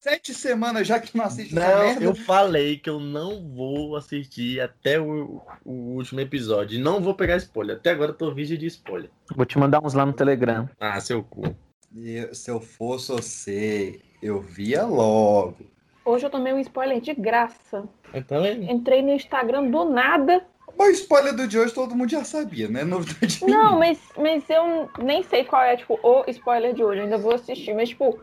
Sete semanas já que não assiste essa Não, merda. eu falei que eu não vou assistir até o, o último episódio. Não vou pegar spoiler. Até agora eu tô vídeo de spoiler. Vou te mandar uns lá no Telegram. Ah, seu cu. E se eu fosse você, eu via logo. Hoje eu tomei um spoiler de graça. Eu também. Entrei no Instagram do nada. Mas o spoiler do de hoje todo mundo já sabia, né? Novidade Não, mas, mas eu nem sei qual é, tipo, o spoiler de hoje. Eu ainda vou assistir. Mas, tipo,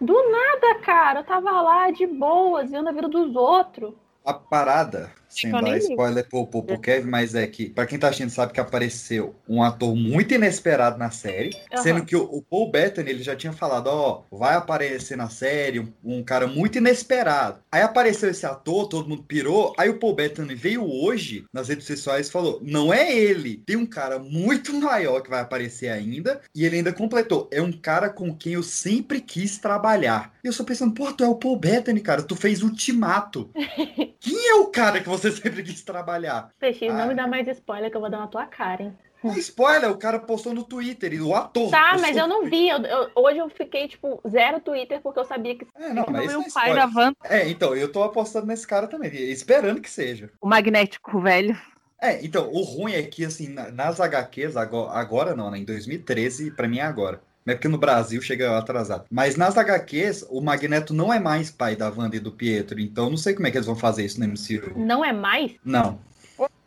do nada, cara. Eu tava lá de boas, vendo a vida dos outros. A parada, sem dar spoiler pro, pro, pro Kevin, mas é que, pra quem tá assistindo, sabe que apareceu um ator muito inesperado na série, Aham. sendo que o, o Paul Bettany, ele já tinha falado, ó, vai aparecer na série um, um cara muito inesperado. Aí apareceu esse ator, todo mundo pirou, aí o Paul Bettany veio hoje nas redes sociais e falou, não é ele, tem um cara muito maior que vai aparecer ainda, e ele ainda completou, é um cara com quem eu sempre quis trabalhar. E eu só pensando, pô, tu é o Paul Bettany, cara, tu fez Ultimato. Quem é o cara que você sempre quis trabalhar? Peixe, não Ah. me dá mais spoiler que eu vou dar na tua cara, hein? Spoiler, o cara postou no Twitter, e o ator. Tá, mas eu não vi. Eu- eu- hoje eu fiquei, tipo, zero Twitter porque eu sabia que. É, não, mas Meu pai é da spoiler. van, É, então, eu tô apostando nesse cara também, esperando que seja. o magnético velho. É, então, o ruim é que, assim, na- nas HQs, agora, agora não, né? Em 2013, pra mim é agora. É porque no Brasil chega atrasado. Mas nas HQs, o Magneto não é mais pai da Wanda e do Pietro. Então, não sei como é que eles vão fazer isso no MCU. Não é mais? Não.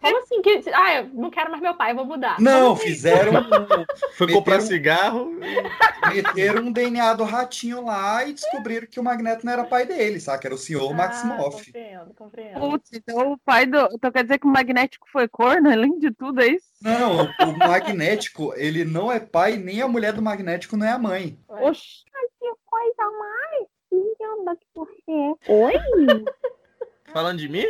Como assim? Que... Ah, eu não quero mais meu pai, vou mudar. Não, assim? fizeram. Foi Meteram- comprar cigarro. meteram um DNA do ratinho lá e descobriram que o Magneto não era pai dele, sabe? Que era o senhor Ah, Maximoff. compreendo, compreendo. Putz, então o pai do. Então quer dizer que o magnético foi corno, além de tudo, é isso? Não, o Magnético, ele não é pai, nem a mulher do Magnético não é a mãe. Oxi. que coisa mais linda que você é. Oi? Falando de mim?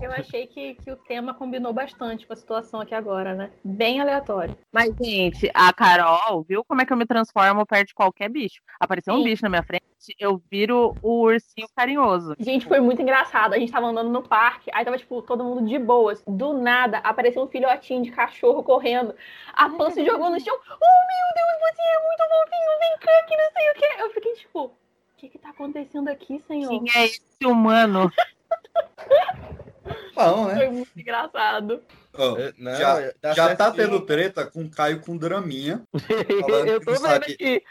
Eu achei que, que o tema combinou bastante com a situação aqui agora, né? Bem aleatório. Mas, gente, a Carol, viu como é que eu me transformo perto de qualquer bicho? Apareceu um Sim. bicho na minha frente, eu viro o ursinho carinhoso. Gente, foi muito engraçado. A gente tava andando no parque, aí tava, tipo, todo mundo de boas. Do nada, apareceu um filhotinho de cachorro correndo. A Pan se jogou no chão. Oh, meu Deus, você é muito fofinho, vem cá, que não sei o quê. Eu fiquei, tipo, o que que tá acontecendo aqui, senhor? Quem é esse humano? Bom, né? Foi muito engraçado. É, Não, já dá já certo tá tendo treta com o Caio com Draminha. Eu tô vendo aqui.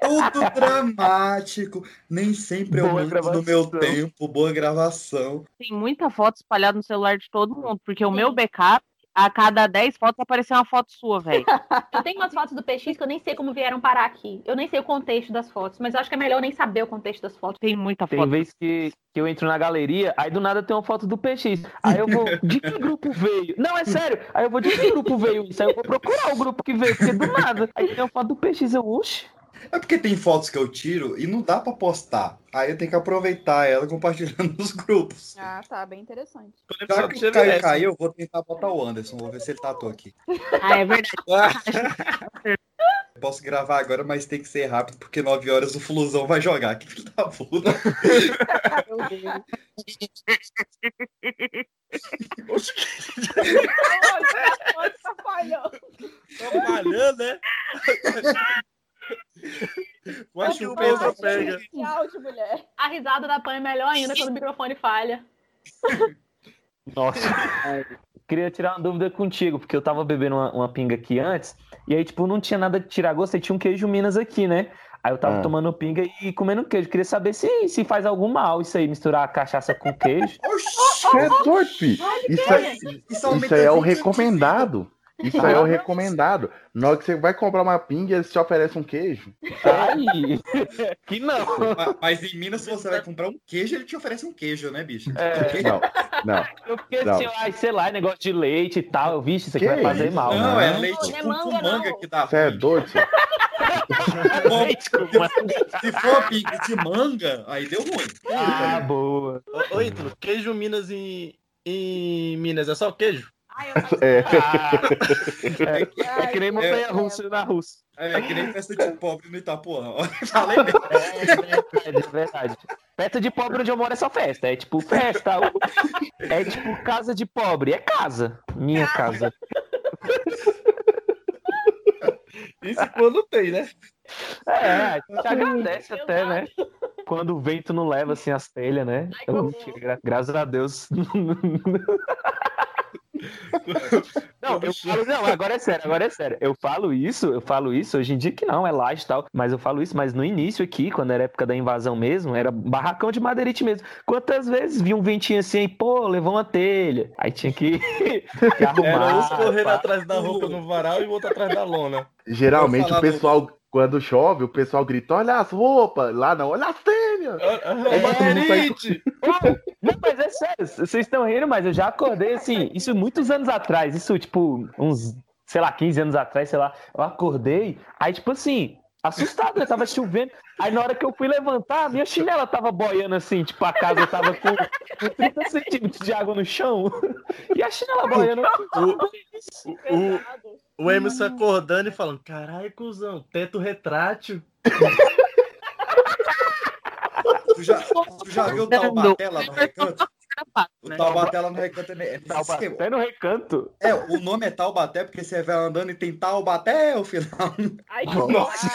Tudo dramático. Nem sempre eu Boa mando no meu tempo. Boa gravação. Tem muita foto espalhada no celular de todo mundo, porque o meu backup, a cada 10 fotos apareceu uma foto sua, velho. Eu tenho umas fotos do PX que eu nem sei como vieram parar aqui. Eu nem sei o contexto das fotos, mas eu acho que é melhor eu nem saber o contexto das fotos. Tem muita Tem foto. vez que, que eu entro na galeria, aí do nada tem uma foto do PX. Aí eu vou, de que grupo veio? Não, é sério. Aí eu vou, de que grupo veio isso? Aí eu vou procurar o grupo que veio, porque do nada. Aí tem uma foto do PX, eu, uxe. É porque tem fotos que eu tiro e não dá pra postar. Aí eu tenho que aproveitar ela compartilhando nos grupos. Ah, tá, bem interessante. Já que o Caio caiu, eu vou tentar botar o Anderson. Vou ver se ele tatou aqui. Ah, é verdade. Eu Posso gravar agora, mas tem que ser rápido, porque 9 horas o Flusão vai jogar. Que filho da puta. Meu Deus. Olha, tá falhando, né? Com a chupeta pega. Que áudio, mulher. A risada da Pan é melhor ainda quando o microfone falha. Nossa. Queria tirar uma dúvida contigo, porque eu tava bebendo uma, uma pinga aqui antes, e aí, tipo, não tinha nada de tirar gosto, aí tinha um queijo Minas aqui, né? Aí eu tava Ah. tomando pinga e comendo queijo. Queria saber se, se faz algum mal isso aí, misturar a cachaça com queijo. Oxi! É doido. Isso, é, Isso, aumenta isso aí é o 20 recomendado. Isso aí é o recomendado. Na hora que você vai comprar uma pinga, eles te oferecem um queijo. Aí, que não. Ma- Mas em Minas, se você vai comprar um queijo, ele te oferece um queijo, né, bicho? É. Não, não. Eu fiquei Não. assim, ai, sei lá, negócio de leite e tal. Eu vi isso aqui Que vai fazer isso? mal. Não, né? é leite Não é com, manga, com manga não. que dá. Você é doido, filho? Leite com manga. Se for uma pinga de manga, aí deu ruim. Ah, boa. Ô Ítalo, queijo Minas em, em Minas é só queijo? Eu É. Ah, é, é que nem montanha russa na Rússia. É que nem festa de pobre no Itapuã. Ó, Falei. É verdade, é verdade. Festa de pobre onde eu moro é só festa. É tipo festa. É tipo casa de pobre. É casa. Minha casa. Isso quando tem, né? É, a gente agradece até, né? Quando o vento não leva assim as telhas, né? Ai, que horror. gra- graças a Deus. Não, eu falo, não, agora é sério, agora é sério. Eu falo isso, eu falo isso, hoje em dia que não, é laje e tal, mas eu falo isso, mas no início aqui, quando era época da invasão mesmo, era barracão de madeirite mesmo. Quantas vezes vi um ventinho assim, pô, levou uma telha. Aí tinha que, que arrumar. Era uns pá. atrás da roupa no varal e outro atrás da lona. Geralmente o pessoal, quando chove, o pessoal grita, olha as roupas. Lá não, olha as telhas. Madeirite! Não, mas é sério, vocês estão rindo, mas eu já acordei assim, isso muitos anos atrás, isso tipo, uns, sei lá, 15 anos atrás, sei lá, eu acordei, aí tipo assim, assustado, né? Tava chovendo, aí na hora que eu fui levantar, minha chinela tava boiando assim, tipo, a casa tava com, com 30 centímetros de água no chão, e a chinela boiando. O, o, o Emerson acordando e falando: caralho, cuzão, teto retrátil. Tu já, tu já viu o Taubaté lá no recanto? O né? Taubaté lá no recanto é esquema. Taubaté no recanto. É, o nome é Taubaté porque você vai andando e tem Taubaté o final. Ai, que Nossa.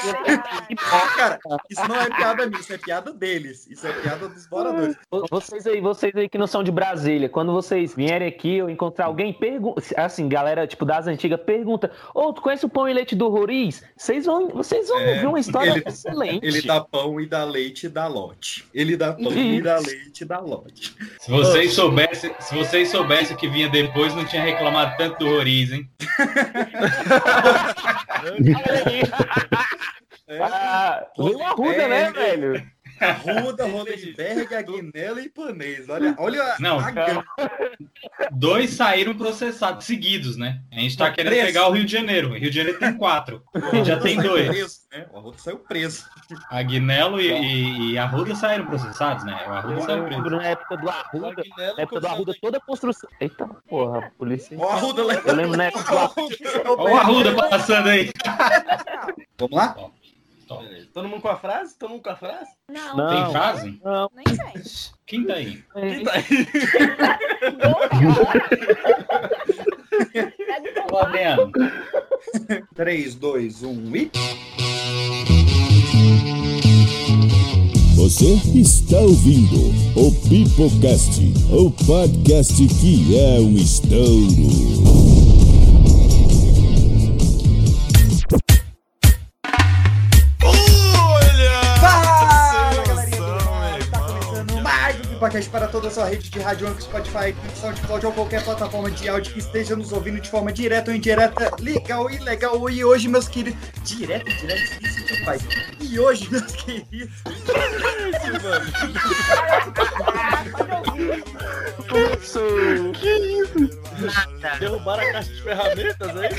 Ah, cara, isso não é piada minha, isso é piada deles. Isso é piada dos moradores. Vocês aí, vocês aí que não são de Brasília, quando vocês vierem aqui ou encontrar alguém, pergunta, assim, galera, tipo, das antigas, pergunta, ô, tu conhece o pão e leite do Roriz? Vocês vão, vocês vão É, ouvir uma história ele- excelente. Ele dá pão e dá leite e dá lote. Ele dá pão e dá leite e dá lote. Se vocês soubessem, se vocês soubessem o que vinha depois, não tinha reclamado tanto do Roriz, hein? Ah, veio uma ruda, né, velho? Ruda, Rolenberg, Aguinela e Ipanês. Olha, olha a- Não. a gama. Dois saíram processados seguidos, né? A gente tá Não, querendo preso. pegar o Rio de Janeiro. O Rio de Janeiro tem quatro. A gente já tem dois. preso, né? O Arruda saiu preso. Aguinelo e, e, e Arruda saíram processados, né? O Arruda Eu saiu preso. lembro na época do Arruda, na época do Arruda, toda a construção. Eita, porra, a polícia. A Arruda lá. Eu lembro na época do Arruda. Olha o Arruda passando aí. Vamos lá? Beleza. Todo mundo com a frase? Todo mundo com a frase? Não, Não. Tem frase? Não, Nem tem. Quem tá aí? Quem tá aí? pega o Ô, Adriano. 3, 2, 1 e. Você está ouvindo o Pipocast, o podcast que é um estouro. Pipocast para toda a sua rede de rádio, Anchor, Spotify, SoundCloud ou qualquer plataforma de áudio que esteja nos ouvindo de forma direta ou indireta, legal e legal. E hoje, meus queridos, direto, direto, isso que faz. E hoje, meus queridos, Derrubaram a caixa de ferramentas aí?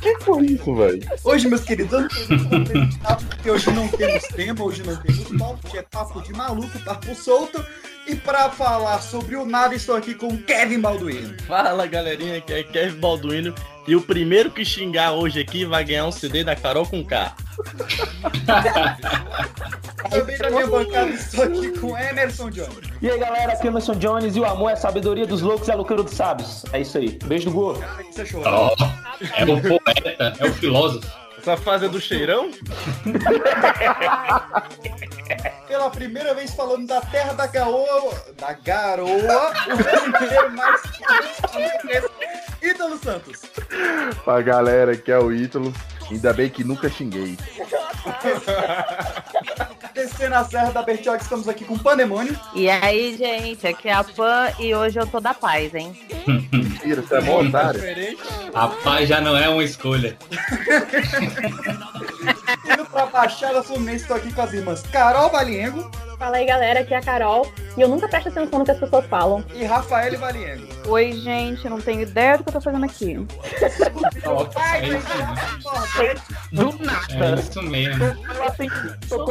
que foi isso, velho? hoje, meus queridos, eu não tenho como apresentar, porque hoje não temos tema, hoje não temos papo, que é papo de maluco, papo solto. E para falar sobre o nada, estou aqui com o Kevin Balduino. Fala galerinha, que é Kevin Balduino. E o primeiro que xingar hoje aqui vai ganhar um CD da Carol com K. Também na minha bancada estou aqui com Emerson Jones. E aí, galera, aqui é o Emerson Jones e o amor é a sabedoria dos loucos e a loucura dos sábios. É isso aí. Beijo do Gol. Ó, é o poeta, é o filósofo. Essa fase é do cheirão? Pela primeira vez falando da terra da garoa, da garoa, o primeiro mais Ítalo Santos. Pra galera que é o Ítalo, ainda bem que nunca xinguei. Descendo a Serra da Bertioga, estamos aqui com o Pandemônio. E aí, gente, aqui é a Pan e hoje eu tô da paz, hein? Mentira, você é mó otário. A paz já não é uma escolha. Indo pra Baixada Fluminense, estou aqui com as irmãs Carol Baliengo Fala aí, galera, aqui é a Carol. E eu nunca presto atenção no que as pessoas falam. e Rafael Baliengo. Oi, gente, não tenho ideia do que eu tô fazendo aqui. É mesmo. Do é nada. isso mesmo. Eu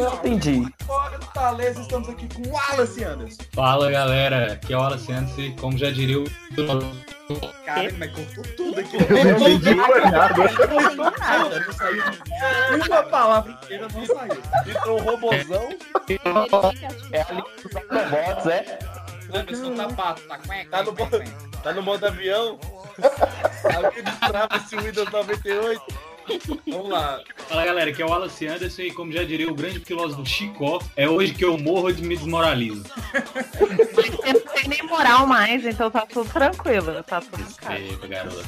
atendi. Eu. Fora do Taleza, estamos aqui com Wallace Anderson. Fala galera, aqui é o Wallace Antes, como já diria o. Cara, mas cortou tudo aqui. Eu não entendi nada. Nada, não saiu. Uma palavra inteira não saiu. Entrou um robozão. É ali dos Autobots, é? Tá no, mo- tá no modo avião. Alguém destrava esse Windows 98. Vamos lá. Fala galera, aqui é o Wallace Anderson e como já diria o grande filósofo Chicó, é hoje que eu morro de me desmoralizo. Você não tem nem moral mais, então tá tudo tranquilo. Tá tudo em casa. Eita, garoto.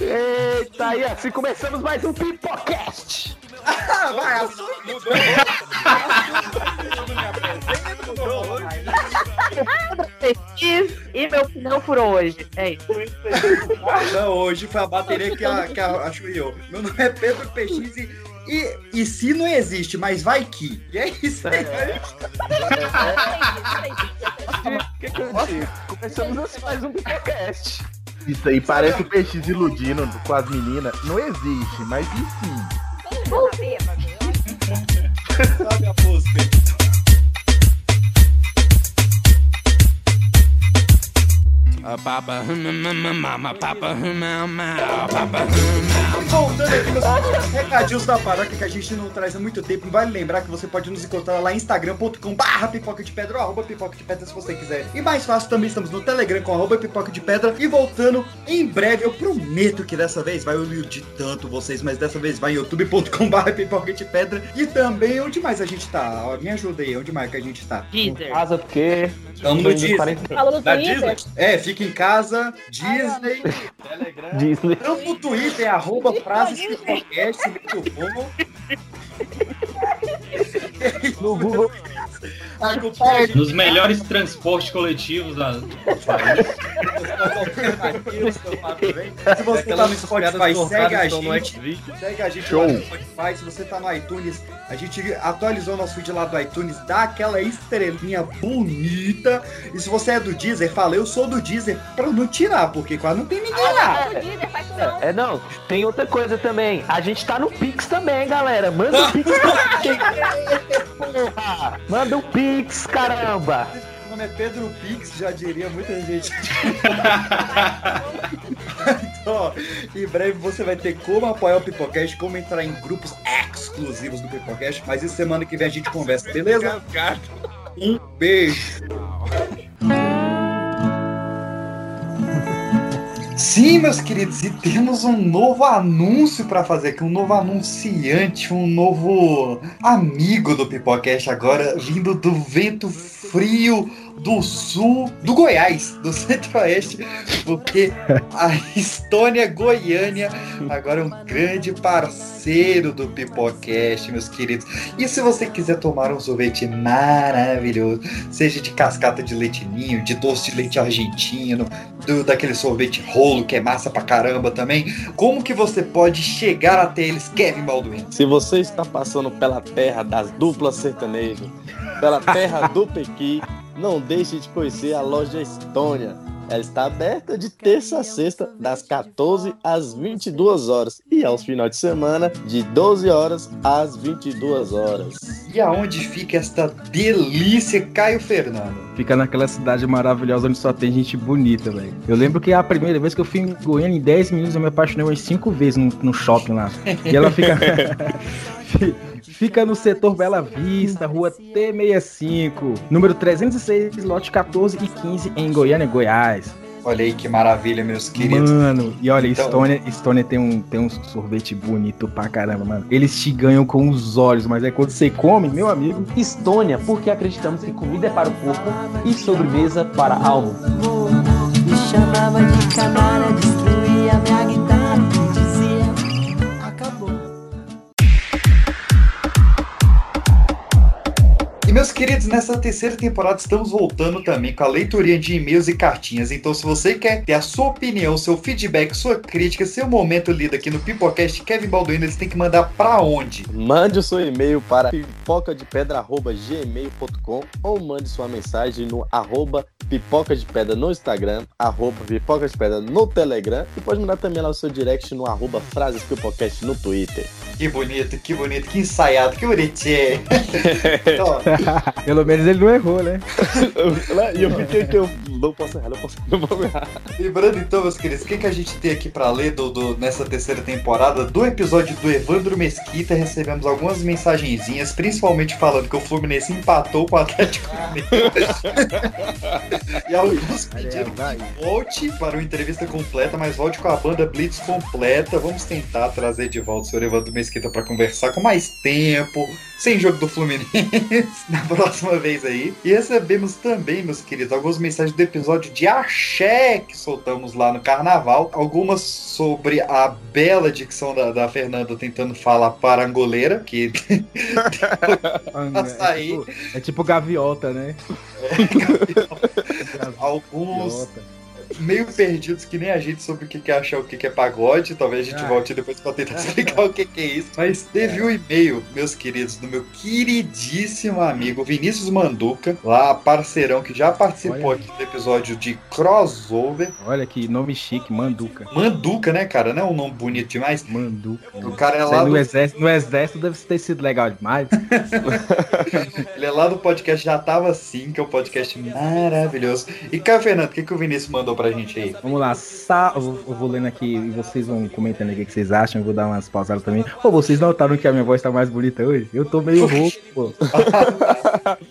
Eita, e assim começamos mais um Pipocast. Ah, vai, mudou. Mudou. E meu pneu furou hoje. É isso. Não, hoje foi a bateria que, a, que a, acho eu. Meu nome é Pedro PX e, e, e se não existe, mas vai que. E é isso aí. Começamos assim mais um Pipocast. Isso aí parece o PX iludindo com as meninas. Não existe, mas enfim. Sabe a música? Voltando aqui nos recadinhos da paróquia que a gente não traz há muito tempo, vale lembrar que você pode nos encontrar lá em instagram.com barra pipoca de pedra ou arroba pipoca de pedra se você quiser. E mais fácil também estamos no Telegram com arroba pipoca de pedra. E voltando em breve, eu prometo que dessa vez vai iludir tanto vocês, mas dessa vez vai em youtube.com barra pipoca de pedra. E também, onde mais a gente tá? Me ajuda aí, onde mais que a gente tá? Deezer. Casa porque. Estamos no Disney. Falou no Da Twitter? É, fica em casa, Disney. Disney. Tanto no Twitter, é arroba frases pipocast, muito bom. No Google. Gente Nos melhores transportes coletivos da... Se você tá no Spotify, segue a gente. Segue a gente Show. lá no Spotify. Se você tá no iTunes, a gente atualizou nosso feed lá do iTunes, dá aquela estrelinha bonita. E se você é do Deezer, fala, eu sou do Deezer, pra não tirar, porque quase não tem ninguém lá. Ah, não. É, não, tem outra coisa também. A gente tá no Pix também, galera. Manda o Pix pra gente. Porra! Manda o Pix, caramba! Meu nome é Pedro Pix, já diria muita gente. então, em breve você vai ter como apoiar o Pipocast, como entrar em grupos exclusivos do Pipocast, mas isso semana que vem a gente conversa, beleza? Um beijo. Sim, meus queridos, e temos um novo anúncio para fazer aqui, um novo anunciante, um novo amigo do Pipocast agora, vindo do vento frio do sul do Goiás, do centro-oeste, porque a Estônia Goiânia agora é um grande parceiro do Pipocast, meus queridos. E se você quiser tomar um sorvete maravilhoso, seja de cascata de leite ninho, de doce de leite argentino, do, daquele sorvete rolo que é massa pra caramba também, como que você pode chegar até eles, Kevin Balduino? Se você está passando pela terra das duplas sertanejas, pela terra do Pequi, não deixe de conhecer a loja Estônia. Ela está aberta de terça a sexta, das 14 às 22 horas. E aos finais de semana, de 12 horas às 22 horas. E aonde fica esta delícia, Caio Fernando? Fica naquela cidade maravilhosa onde só tem gente bonita, velho. Eu lembro que a primeira vez que eu fui em Goiânia, em 10 minutos, eu me apaixonei umas 5 vezes no, no shopping lá. E ela fica. Fica no setor Bela Vista, rua T65, número 306, lote 14 e 15, em Goiânia, Goiás. Olha aí que maravilha, meus queridos. Mano, e olha, Então- Estônia, Estônia tem, um, tem um sorvete bonito pra caramba, mano. Eles te ganham com os olhos, mas é quando você come, meu amigo. Estônia, porque acreditamos que comida é para o corpo e sobremesa para a alma. Me chamava de canalha, destruía minha guitarra E meus queridos, nessa terceira temporada estamos voltando também com a leitoria de e-mails e cartinhas. Então, se você quer ter a sua opinião, seu feedback, sua crítica, seu momento lido aqui no Pipocast, Kevin Balduino, eles têm que mandar pra onde? Mande o seu e-mail para pipocadepedra.gmail.com ou mande sua mensagem no arroba pipoca de pedra no Instagram, arroba pipoca de pedra no Telegram e pode mandar também lá o seu direct no arroba frases pipocast no Twitter. Que bonito, que bonito, que ensaiado, que bonitinho. então, Pelo menos ele não errou, né? E eu fiquei que eu não posso errar, não posso não vou errar. Lembrando então, meus queridos, o que, que a gente tem aqui pra ler do, do- nessa terceira temporada? Do episódio do Evandro Mesquita, recebemos algumas mensagenzinhas, principalmente falando que o Fluminense empatou com o Atlético Mineiro. e alguns pedindo que volte para uma entrevista completa, mas volte com a banda Blitz completa. Vamos tentar trazer de volta o senhor Evandro Mesquita para conversar com mais tempo, sem jogo do Fluminense, na próxima vez aí. E recebemos também, meus queridos, algumas mensagens do episódio de Axé que soltamos lá no Carnaval. Algumas sobre a bela dicção da, da Fernanda tentando falar parangoleira, que Açaí. É tipo, é tipo gaviota, né? alguns meio perdidos que nem a gente sobre o que que é achar o que que é pagode. Talvez a gente Ah. volte depois pra tentar explicar o que que é isso. Mas teve um e-mail, meus queridos, do meu queridíssimo amigo Vinícius Manduca, lá parceirão que já participou aqui do episódio de Crossover. Olha que nome chique, Manduca. Manduca, né, cara? Não é um nome bonito demais? Manduca. O cara é lá aí no, do, exército, no exército deve ter sido legal demais. ele é lá do podcast Já Tava Assim, que é um podcast maravilhoso. E, Caio Fernando, o que, que o Vinícius mandou pra gente aí? Vamos lá, sa... eu vou- eu vou lendo aqui e vocês vão comentando aí o que vocês acham. Eu vou dar umas pausadas também. Pô, vocês notaram que a minha voz tá mais bonita hoje? Eu tô meio rouco, pô.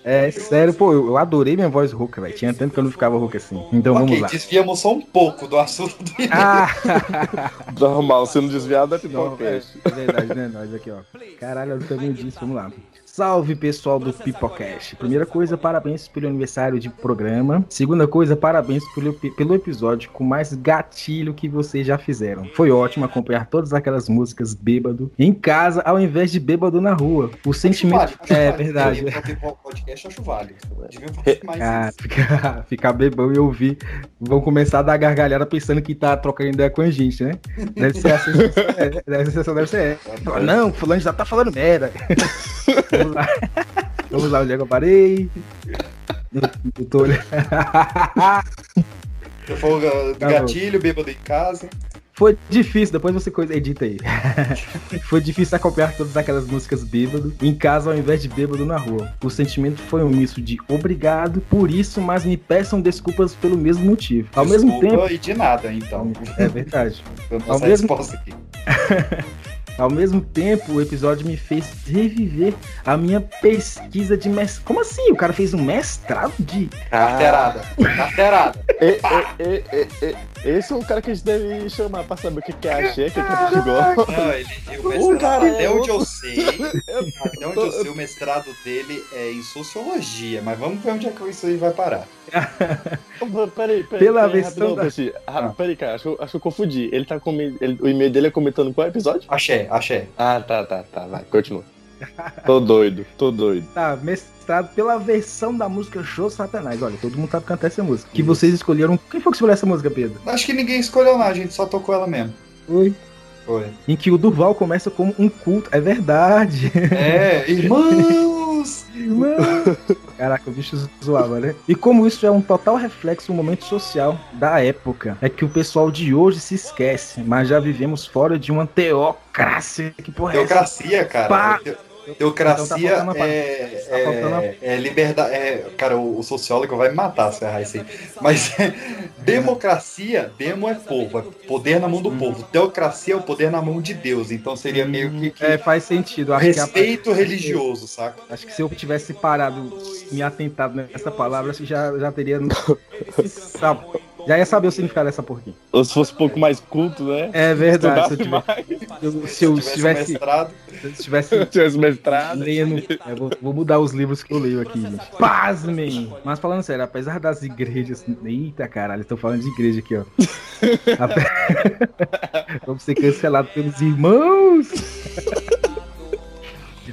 É sério, pô, eu, adorei minha voz rouca, velho. Tinha tempo que eu não ficava rouca assim. Então vamos ok, lá. desviamos só um pouco do assunto do e-mail. Ah! Normal, sendo desviado é Não, é, podcast. é verdade, né? Nós aqui, ó. Caralho, eu também disse, vamos lá. Salve pessoal do Pipocast. Primeira coisa, parabéns pelo aniversário de programa. Segunda coisa, parabéns pelo, pelo episódio com mais gatilho que vocês já fizeram. Foi ótimo acompanhar todas aquelas músicas bêbado em casa ao invés de bêbado na rua. O sentimento. Acho É acho verdade. Eu, pra ter podcast, acho válido. Mais Ah, ficar, ficar bebão e ouvir. Vão começar a dar gargalhada pensando que tá trocando ideia com a gente, né? Deve ser a sensação, é, deve- a sensação deve ser essa. Não, fulano já tá falando merda. Vamos lá. Vamos lá, onde é que eu parei? Eu, eu tô olhando. Eu Tá gatilho, bêbado em casa. Foi difícil, depois você coisa edita aí. foi difícil acompanhar todas aquelas músicas bêbado em casa ao invés de bêbado na rua. O sentimento foi um misto de obrigado por isso, mas me peçam desculpas pelo mesmo motivo. Ao mesmo Desculpa tempo. E de nada, então. É verdade. Dando Ao essa mesmo- resposta aqui. Ao mesmo tempo, o episódio me fez reviver a minha pesquisa de mestrado. Como assim? O cara fez um mestrado de. Carteirada. Carteirada. E- e- e- e- Esse é um cara que a gente deve chamar pra saber o que que é axé, o que que é. Não, ele, o mestrado, cara, até onde eu eu- sei, até onde eu sei, o mestrado dele é em sociologia, mas vamos ver onde é que isso aí vai parar. Peraí, peraí. Pela peraí, versão rapidão, da- Peixi. Ah, Peraí, cara, acho, acho que eu confundi. Ele tá com. ele- o e-mail dele é comentando qual episódio? Axé, axé. Ah, tá, tá, tá. Vai, continua. Tô doido, tô doido. Tá, mestrado pela versão da música Show Satanás. Olha, todo mundo sabe cantar essa música. Que vocês escolheram. Quem foi que escolheu essa música, Pedro? Acho que ninguém escolheu nada, a gente só tocou ela mesmo. Foi. Foi. Em que o Durval começa como um culto. É verdade. É, irmãos! Caraca, o bicho zoava, né? E como isso é um total reflexo do momento social da época, é que o pessoal de hoje se esquece, mas já vivemos fora de uma teocracia. Que porra é essa? Teocracia, cara. Pá! Te- Teocracia Então tá é, Tá é, é liberdade. É, cara, o, o sociólogo vai me matar se errar isso aí. Mas democracia, demo é povo, é poder na mão do povo. Teocracia é o poder na mão de Deus. Então seria meio que, que É, faz sentido. Acho que a- respeito religioso, saca? Acho que se eu tivesse parado, me atentado nessa palavra, acho que já, já teria. Sabe? Já ia saber o significado dessa porquinha. Ou se fosse um pouco mais culto, né? É verdade. Se eu, mais. eu- se eu tivesse mestrado. Se eu tivesse tivesse mestrado. lendo. eu vou, vou mudar os livros que eu leio aqui, gente. Pasmem! Mas falando sério, apesar das igrejas. Eita caralho, estou falando de igreja aqui, ó. Vamos ser cancelados pelos irmãos!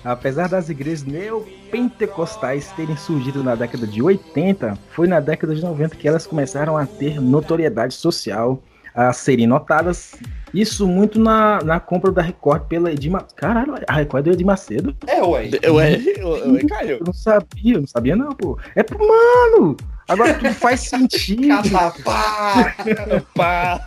Apesar das igrejas neopentecostais terem surgido na década de 80, foi na década de 90 que elas começaram a ter notoriedade social, a serem notadas. Isso muito na, na compra da Record pela Macedo. Caralho, a Record é do Edir Macedo? É, ué. Ué, ué, Caio. Eu não sabia, eu não sabia não, pô. É pro mano! Agora tudo faz sentido. Catapá! Pá.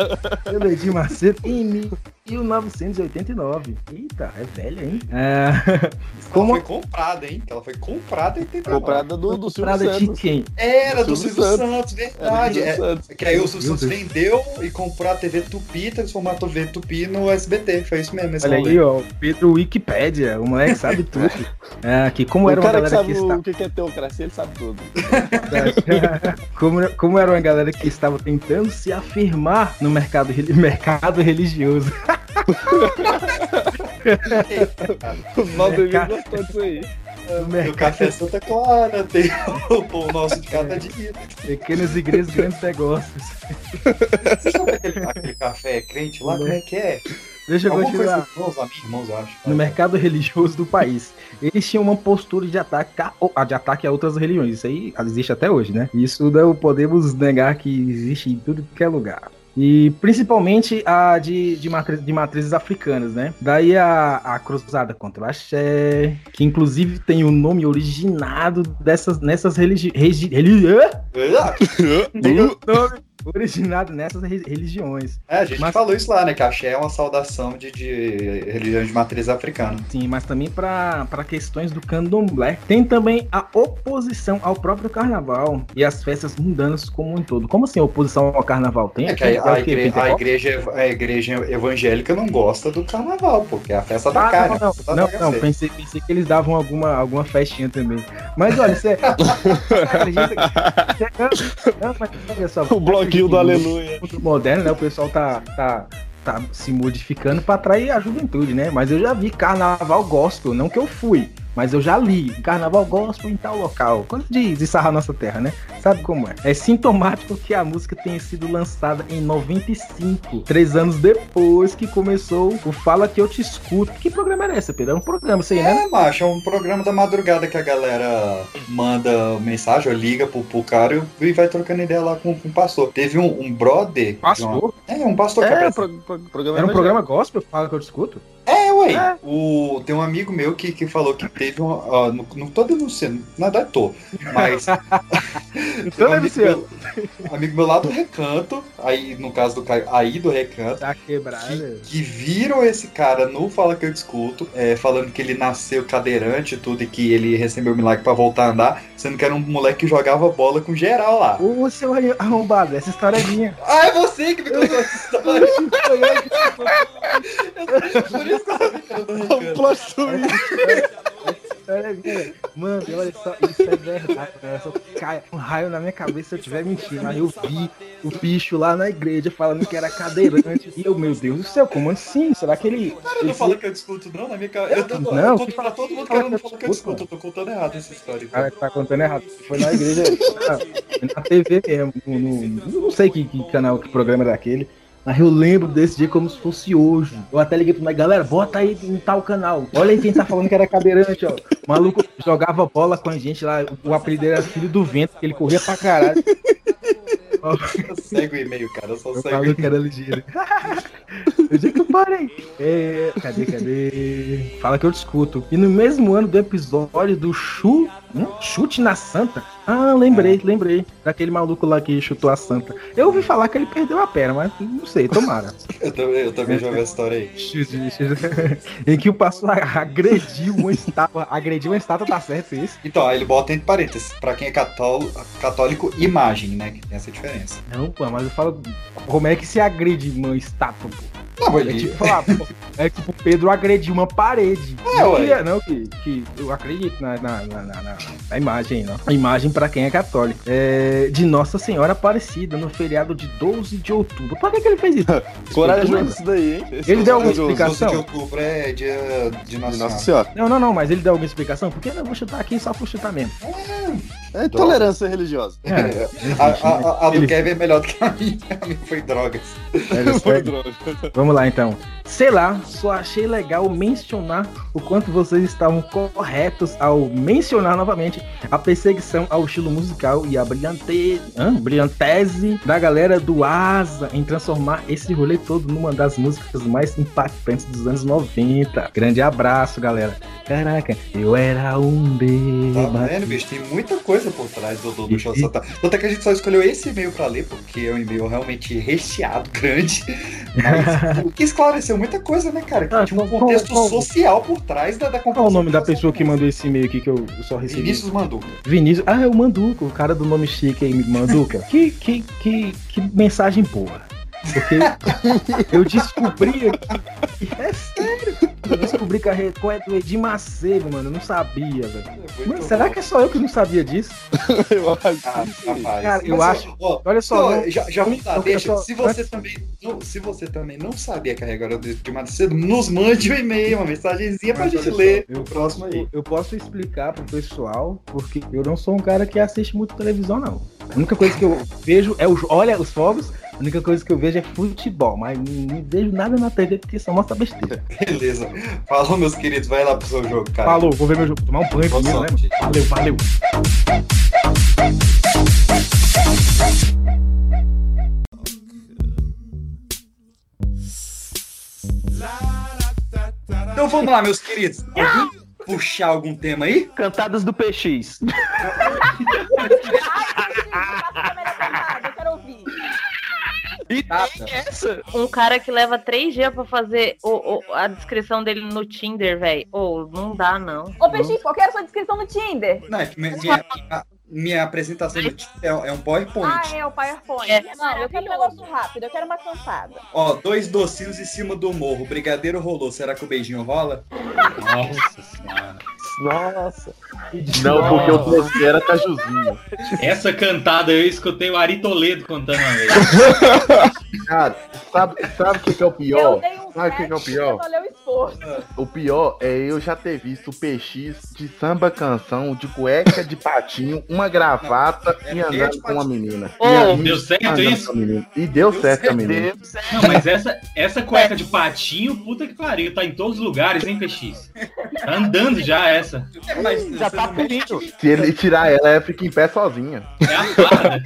Pelo Edir Macedo. Em, mi- 1989. Eita, é velha, hein? É... Ela Como foi comprada, hein? Ela foi comprada em 89. Comprada do, do Silvio comprada de Santos. quem? Era do Silvio Silvio Santos. Santos, verdade. Era do Silvio É, Santos. que aí o Silvio Santos Deus. vendeu e comprou a TV Tupi, transformou a TV Tupi no SBT. Foi isso mesmo. Olha rolê. aí, ó, Pedro Wikipédia, o moleque sabe tudo. É, que como era o uma cara que galera que, sabe estava o que que é teocracia, ele sabe tudo. como, como era uma galera que estava tentando se afirmar no mercado, mercado religioso. O Valdemir Cara. gostou disso aí. No mercado, Café Santa Clara tem o pão nosso de cada dia. pequenas igrejas, grandes negócios. Você sabe aquele, aquele café crente lá? Como é que é? Deixa eu Alguma continuar. coisa irmãos, amigos, irmãos, eu acho. no mercado religioso do país. Eles tinham uma postura de ataque a, de ataque a outras religiões. Isso aí existe até hoje, né? Isso não podemos negar que existe em tudo que é lugar. E principalmente a de, de, matri- de matrizes africanas, né? Daí a, a cruzada contra o axé, que inclusive tem o nome originado dessas, nessas religi religi religi originado nessas re- religiões. É, a gente Mas- falou isso lá, né? Que axé é uma saudação de, de religião de matriz africana. Sim, mas também para questões do candomblé. Tem também a oposição ao próprio carnaval e as festas mundanas como um todo. Como assim oposição ao carnaval? Tem É que a, a igre- a igreja, a igreja evangélica não gosta do carnaval, porque é a festa da Ah, carne. não, da não, não, não, pensei, pensei que eles davam alguma, alguma festinha também. Mas olha, você acredita que. Não, não, mas olha só. O bloquinho do Aleluia. mundo moderno, né? O pessoal tá, tá, tá se modificando pra atrair a juventude, né? Mas eu já vi carnaval gospel, não que eu fui, mas eu já li carnaval gospel em tal local. Quando de, de sarrar nossa terra, né? Sabe como é? É sintomático que a música tenha sido lançada em 95, três anos depois que começou o Fala Que Eu Te Escuto. Que programa era esse, Pedro? É um programa, sei, né? É, macho, é um programa da madrugada que a galera manda mensagem, ou liga pro, pro cara e vai trocando ideia lá com, com o pastor. Teve um, um brother. Pastor? uma- É, um pastor que É, aparece- pro, pro, programa Era um programa gospel? Fala Que Eu Te Escuto? É, ué. É. O, tem um amigo meu que, que falou que teve um. ó, não, não tô denunciando, na verdade tô. Mas. Então, um amigo, Luciano. meu, amigo meu lá do recanto, aí no caso do Caio, aí do recanto, Tá quebrado. que viram esse cara no Fala Que Eu Discuto, é, falando que ele nasceu cadeirante e tudo, e que ele recebeu o milagre pra voltar a andar, sendo que era um moleque que jogava bola com geral lá. Ô, seu arrombado, essa história é minha. Ah, é você que me contou essa história! Por isso que eu sabia que era do recanto. Plot twist. Olha, Mano, olha só, isso é verdade, cara. Só cai um raio na minha cabeça se eu tiver mentindo. Aí eu vi o bicho lá na igreja falando que era cadeirante. E eu, meu Deus do céu, como assim? Será que ele. Cara, não fala que eu discuto, não, na minha cabeça. Eu, tô, Não, eu conto pra todo mundo que eu não falo que eu discuto, eu tô contando errado essa história. cara tá contando errado. Foi na igreja, na, TV mesmo. No- não sei que, que canal, que programa era aquele. Mas eu lembro desse dia como se fosse hoje. Eu até liguei pro meu galera, bota aí em tal canal. Olha aí quem tá falando que era cadeirante, ó. O maluco jogava bola com a gente lá. O apelido era Filho do Vento, porque ele corria pra caralho. Eu segue o e-mail, cara, eu só Eu segue o falo que era ligeiro. eu digo que eu parei. É, cadê, cadê? Fala que eu discuto. E no mesmo ano do episódio do Chu, hum? Chute na Santa. Ah, lembrei, lembrei. Daquele maluco lá que chutou a Santa. Eu ouvi falar que ele perdeu a perna, mas não sei, tomara. Eu também, eu também já vi a história aí. Chute, chute. em que o pastor agrediu uma estátua. Agrediu uma estátua, tá certo isso? Então, aí ele bota entre parênteses, pra quem é cató- católico, imagem, né? Que tem essa diferença. Não, pô, mas eu falo. Como é que se agride uma estátua, pô? Não, mas É ele... tipo, falar, pô, é tipo Pedro agrediu uma parede. É, não, que, não que, que eu acredito na, na, na, na- na- imagem, não. A imagem pra quem é católico. É, de Nossa Senhora Aparecida no feriado de 12 de outubro. Por que, que ele fez isso? Corajoso isso daí, hein? Esse Ele deu alguma explicação? 12 de outubro é dia de Nossa, De Nossa Senhora. Senhora. Não, não, não, mas ele deu alguma explicação? Porque eu vou chutar aqui só por chutar mesmo. É tolerância religiosa. É, A, a- a- a do Ele- Kevin é melhor do que a minha. A minha foi drogas. ele Foi foi- droga. Vamos lá então. Sei lá, só achei legal mencionar o quanto vocês estavam corretos ao mencionar novamente a perseguição ao estilo musical e a brilhante... hã? brilhantese da galera do Asa em transformar esse rolê todo numa das músicas mais impactantes dos anos 90. Grande abraço, galera. Caraca, eu era um Tá bêbado. vendo, bicho? Tem muita coisa por trás do, do, do show Santa. Tanto é que a gente só escolheu esse e-mail pra ler, porque é um e-mail realmente recheado, grande. Mas o que esclareceu aconteceu muita coisa, né, cara? Ah, Tinha um qual- contexto qual- social por trás da, da Qual o nome da pessoa que mandou esse e-mail aqui que eu só recebi? Vinícius Manduca. Vinícius. Ah, é o Manduca, o cara do nome chique aí, Manduca. que, que, que, que mensagem boa. Porque eu descobri aqui. É sério. Eu descobri que a Record é do Edir Macedo, mano. Eu não sabia, velho. Mano, será que é só eu que não sabia disso? eu acho. Ah, rapaz. Cara, eu Mas, acho- ó, olha só, não, não- já, já dar, não, deixa. só- se, você também, não, se você também não sabia carregar o de Macedo, nos mande um e-mail, uma mensagenzinha pra gente ler. eu- o próximo aí. Eu, eu posso explicar pro pessoal, porque eu não sou um cara que assiste muito televisão, não. A única coisa que eu vejo é os. Olha, os fogos, a única coisa que eu vejo é futebol, mas não, vejo nada na TV porque só mostra besteira. Beleza. Falou, meus queridos. Vai lá pro seu jogo, cara. Falou, vou ver meu jogo, tomar um banho Boa primeiro, né? sorte. Valeu, valeu. Então vamos lá, meus queridos. Alguém puxar algum tema aí? Cantadas do PX. Eu quero ouvir. E tem essa? Um cara que leva três dias pra fazer o, o- a descrição dele no Tinder, velho. Ô, não dá, não. Ô, Peixinho, qual que era a sua descrição no Tinder? Não, é que minha, minha, a- minha apresentação do Tinder é, é um PowerPoint. Ah, é o PowerPoint. É. Não, eu quero um negócio rápido, eu quero uma cantada. Ó, dois docinhos em cima do morro. O brigadeiro rolou. Será que o beijinho rola? Nossa senhora. Nossa. Não, porque o doce era cajuzinho. Essa cantada eu escutei o Ari Toledo contando uma vez. Cara, sabe sabe o que, que é o Eu pior? dei um Sabe o que, é o pior? valeu o esforço. O pior é eu já ter visto o PX de samba canção, de cueca de patinho, uma gravata É e andando com uma menina. Ô, E deu certo isso? E deu, certo com a menina. Não, mas essa, essa cueca de patinho, puta que pariu, tá em todos os lugares, hein, PX? Tá andando já essa. É, mas Já tá não punido. Se ele tirar ela, ela fica em pé sozinha. É a farda.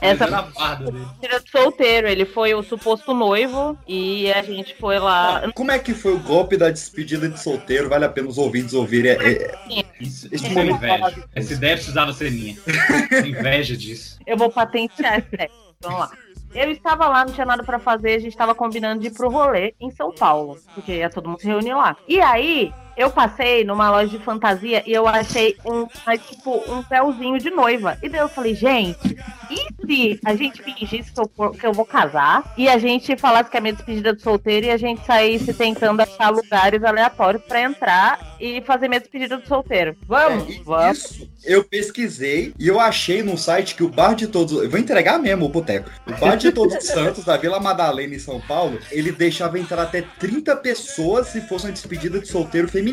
Essa Mas era a farda dele. Tira do solteiro, ele foi o suposto noivo e a gente foi lá. Como é que foi o golpe da despedida de solteiro? Vale a pena os ouvintes ouvirem. É, é, Isso, Esse isso eu invejo. Essa ideia precisava ser minha. Inveja disso. Eu vou patentear esse teste. Vamos lá. Eu estava lá, não tinha nada pra fazer, a gente estava combinando de ir pro rolê em São Paulo, porque ia todo mundo se reunir lá. E aí, eu passei numa loja de fantasia e eu achei um, tipo, um véuzinho de noiva. E daí eu falei, gente, e se a gente fingisse que eu, que eu vou casar e a gente falasse que é minha despedida de solteiro e a gente saísse tentando achar lugares aleatórios pra entrar e fazer minha despedida de solteiro? Vamos? e Vamos. Isso, eu pesquisei e eu achei num site que o Bar de Todos. Eu vou entregar mesmo o boteco. O Bar de Todos os Santos, da Vila Madalena, em São Paulo, ele deixava entrar até 30 pessoas se fosse uma despedida de solteiro feminina.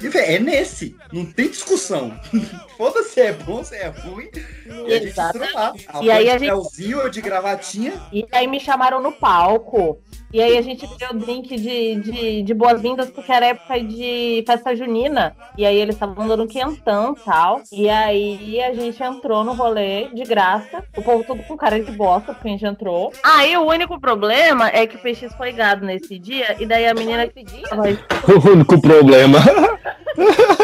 E, véi, é nesse. Não tem discussão. Foda-se, é bom, se é ruim. E a gente lá. E aí a gente- de gravatinha. E aí me chamaram no palco. E aí a gente deu drink de, de, de boas-vindas, porque era época de festa junina. E aí eles estavam dando quentão e tal. E aí a gente entrou no rolê de graça. O povo todo com cara de bosta, porque a gente entrou. Aí o único problema é que o PX foi gado nesse dia. E daí a menina que tava, O único problema.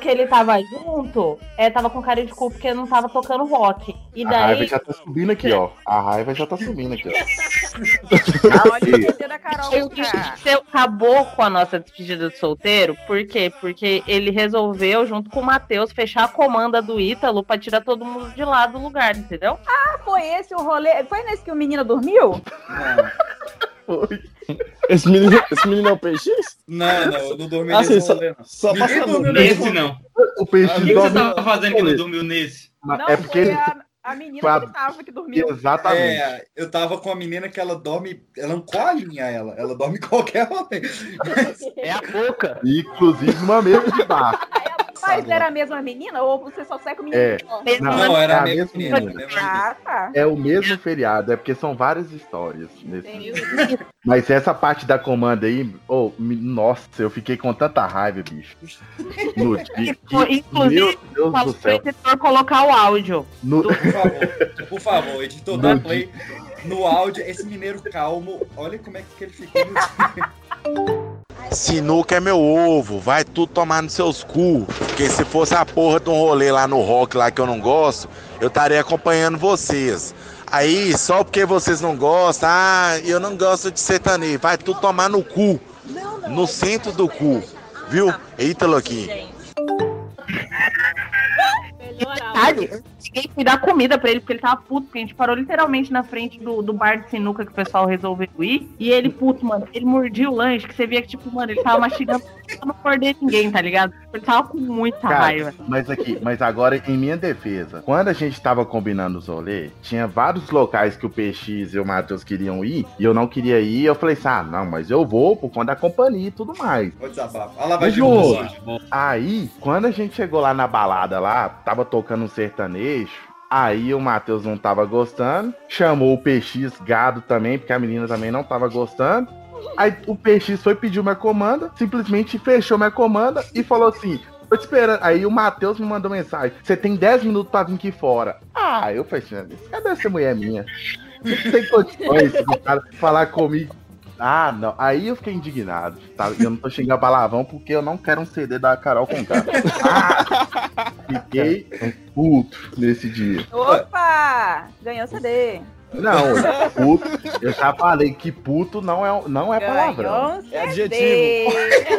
que ele tava junto, é, tava com cara de cu porque não tava tocando rock. E A raiva daí. já tá subindo aqui, ó. A raiva já tá subindo aqui, ó. Olha o da Carol. O Seu acabou com a nossa despedida de solteiro, por quê? Porque ele resolveu, junto com o Matheus, fechar a comanda do Ítalo pra tirar todo mundo de lá do lugar, entendeu? Ah, foi esse o rolê? Foi nesse que o menino dormiu? Esse menino, esse menino é o PX? Não, não, eu não dormi Ah, nesse só, só Ninguém dormiu Nesse não. O peixe O que você tava fazendo que não dormiu nesse? Não, é porque foi ele. a, a menina Foi que tava, que dormiu. Exatamente. É, eu tava com a menina que ela dorme. Ela não colinha ela. Ela dorme qualquer momento. É a boca. Inclusive numa mesa de bar. Mas era a mesma menina ou você só sai com o menino? É. Não, Não, era é a mesma menina. menina. Ah, tá. É o mesmo feriado, é porque são várias histórias. Nesse... Mas essa parte da comanda aí, oh, me- nossa, eu fiquei com tanta raiva, bicho. No dia. Foi, que- inclusive, meu Deus do céu. editor colocar o áudio. No- Por favor, por favor, editor, dá play no áudio. Esse mineiro calmo, olha como é que ele ficou no Sinuca é meu ovo, vai tudo tomar nos seus cu. Porque se fosse a porra de um rolê lá no rock lá que eu não gosto, eu estaria acompanhando vocês. Aí, só porque vocês não gostam, ah, eu não gosto de sertanejo. Vai tu tomar no cu. No centro do cu. Viu? Ítalo aqui. Detalhe, eu cheguei a dar comida pra ele, porque ele tava puto, porque a gente parou literalmente na frente do, do bar de sinuca que o pessoal resolveu ir. E ele, puto, mano, ele mordia o lanche, que você via que, tipo, mano, ele tava mastigando pra não morder ninguém, tá ligado? Ele tava com muita Cara, raiva. mas aqui, mas agora em minha defesa, quando a gente tava combinando os rolês, tinha vários locais que o PX e o Matheus queriam ir, e eu não queria ir, eu falei assim, ah, não, mas eu vou por conta da companhia e tudo mais. Vou desabafar. Olha lá, vai de. Aí, quando a gente chegou lá na balada lá, tava tocando um sertanejo, aí o Matheus não tava gostando, chamou o PX gado também, porque a menina também não tava gostando. Aí o PX foi pedir minha comanda, simplesmente fechou minha comanda e falou assim: tô esperando. Aí o Matheus me mandou mensagem: você tem 10 minutos pra vir aqui fora. Ah, eu falei assim: cadê essa mulher minha? Não tem condições do cara falar comigo. Ah, não. Aí eu fiquei indignado. Tá? Eu não tô xingando palavrão porque eu não quero um CD da Carol com Ah, fiquei puto nesse dia. Opa! Ganhou CD. Não, puto. Eu já falei que puto não é, não é palavrão. Ganhou um CD.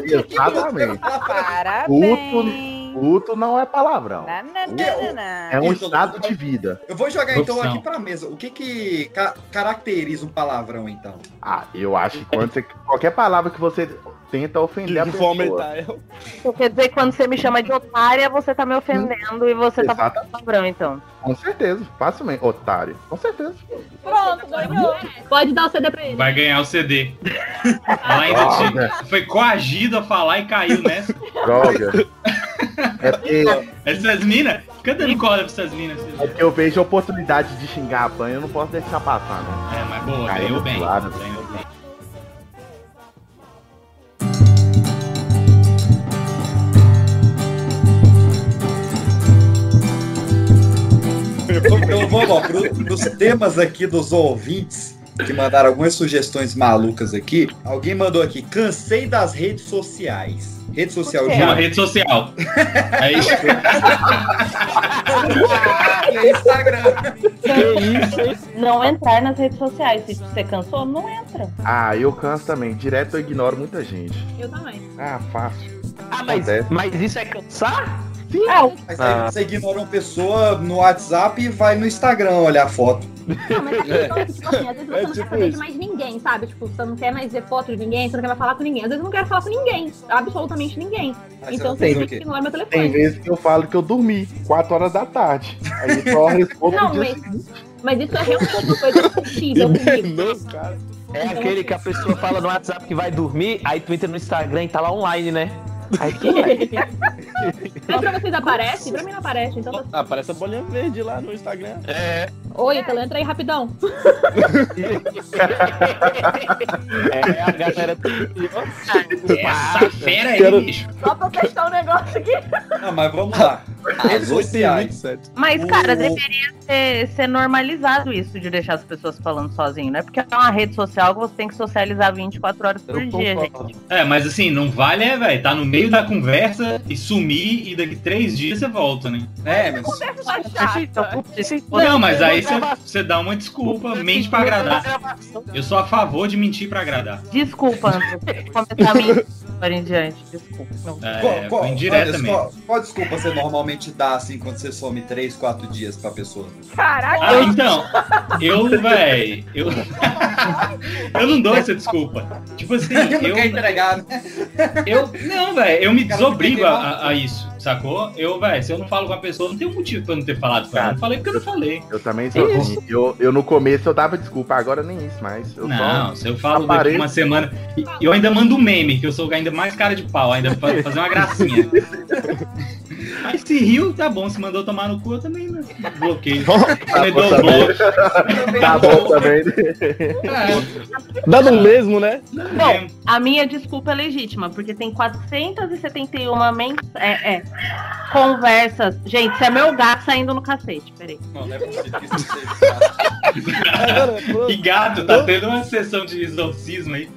Exatamente. Parabéns. Puto, puto não é palavrão. Na, na, na. É um estado de vida. Eu vou jogar então Opção. aqui pra mesa. O que que ca- caracteriza um palavrão, então? Ah, eu acho que quando você. Qualquer palavra que você tenta ofender a pessoa. Então, quer dizer que quando você me chama de otária, você tá me ofendendo e você tá falando palavrão, então. Com certeza, facilmente. Otário. Com certeza. Pronto, ganhou. Pode dar o CD pra ele. Vai ganhar o CD. Ela ainda te- foi coagida a falar e caiu nessa. Droga. É porque, Essas minas, fica dando corda pra essas minas. é porque eu vejo a oportunidade de xingar a banha, eu não posso deixar passar, né? É, mas boa, Caiu ganhou bem. lado. Ganhou bem. Então vamos ó, pro, pros temas aqui dos ouvintes que mandaram algumas sugestões malucas aqui. Alguém mandou aqui, cansei das redes sociais. Rede social Uma já. rede social. É isso. É Instagram. Não entrar nas redes sociais. Se você cansou, não entra. Ah, eu canso também. Direto eu ignoro muita gente. Eu também. Ah, fácil. Ah, mas, mas isso é cansar? Sim. Mas aí você ignora uma pessoa no WhatsApp e vai no Instagram olhar a foto. Não, mas é tipo assim, às vezes você É não quer tipo saber de mais ninguém, sabe? Tipo, você não quer mais ver foto de ninguém, você não quer mais falar com ninguém. Às vezes eu não quero falar com ninguém, absolutamente ninguém. Aí então você tem que ignorar meu Tem telefone. vezes que eu falo que eu dormi, 4 horas da tarde. Aí eu só respondo Não, no dia mas-. Mas isso é realmente uma coisa possível comigo. É aquele que a pessoa fala no WhatsApp que vai dormir, aí tu entra no Instagram e tá lá online, né? Aí tu Mas pra vocês aparece? Pra mim não aparece, então tá... Ah, aparece a bolinha verde lá no Instagram. É. Oi, Ítalo, entra aí rapidão. É, a galera. Essa fera aí, Quero- bicho. Só pra testar um negócio aqui. Não, mas vamos lá. Mas, O- cara, deveria ser, ser normalizado isso de deixar as pessoas falando sozinho, né? Porque é uma rede social que você tem que socializar 24 horas por dia, gente. É, mas assim, não vale, é, velho. Tá no meio da conversa e sumir e daqui três dias você volta, né? É, mas. Não, mas aí você, você dá uma desculpa, mente pra agradar. Eu sou a favor de mentir pra agradar. Desculpa, André. Vou começar a mentir agora em diante. Desculpa. Não. É, Qual, qual, foi indireta Anderson, mesmo. qual, qual desculpa você normalmente dá assim quando você some 3, 4 dias pra pessoa? Caraca. Ah, então, eu, véi, eu. eu não dou essa desculpa. Tipo assim, Eu não eu. quer entregar, né? Eu. Não, velho, eu me desobrigo a- a isso, sacou? Eu, velho, se eu não falo com a pessoa, não tem um motivo pra eu não ter falado com ela. Eu não falei porque eu não falei. Eu também sou assim. Eu, eu no começo eu dava desculpa, agora nem isso mais. Eu Não, só se eu falo daqui apareço. uma semana. e Eu ainda mando um meme, que eu sou ainda mais cara de pau, ainda pra fazer uma gracinha. Mas se riu, tá bom. Se mandou tomar no cu, eu também né, bloqueio. Também bom dou também. bloco. Tá bom também. É, Dá no mesmo, né? Bom, a minha desculpa é legítima, porque tem 471 men é, é, conversas. Gente, isso é meu gato saindo no cacete, peraí. Não, não é possível que isso seja. E gato, tá tendo uma sessão de exorcismo aí.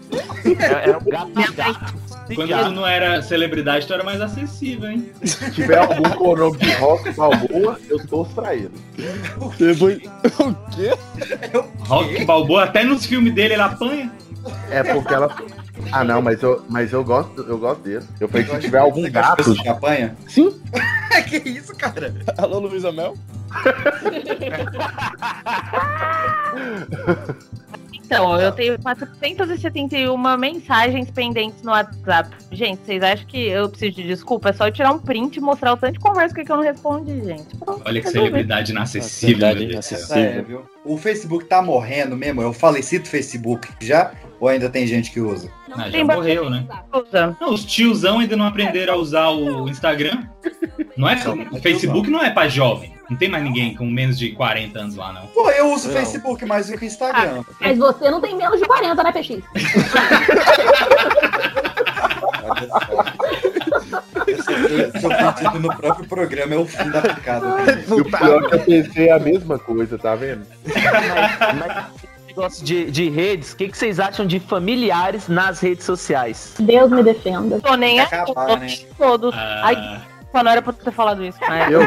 É, é o gato gato. Quando tu não era celebridade, tu era mais acessível, hein? Se tiver, algum com o nome de Rock Balboa, eu torço pra ele. Depois... O quê? Rock Balboa, até nos filmes dele ele apanha. É porque ela. Ah não, mas eu, mas eu gosto, eu gosto dele. Eu falei que se tiver algum de gato. que apanha? Sim. que isso, cara? Alô, Luísa Mel? Então, eu tenho 471 mensagens pendentes no WhatsApp. Gente, vocês acham que eu preciso de desculpa? É só eu tirar um print e mostrar o tanto de conversa que eu não respondi, gente. Pronto, Olha que celebridade inacessível. Celebridade inacessível. É, viu? O Facebook tá morrendo mesmo, é o falecido Facebook já? Ou ainda tem gente que usa? Não Ah, já tem morreu, né? Não, os tiozão ainda não aprenderam a usar o Instagram. Não é? O Facebook não é pra jovem. Não tem mais ninguém com menos de 40 anos lá, não. Pô, eu uso o Não. Facebook mais do que o Instagram. Mas você não tem menos de 40, né, PX? Seu pedido no próprio programa é o fim da picada. E o pior é que eu pensei a mesma coisa, tá vendo? Mas, mas negócio de, de redes, o que, que vocês acham de familiares nas redes sociais? Deus me defenda. Tô nem acabar, tô né? todos. Ah, Ai, pô, não era pra ter falado isso, mas Eu,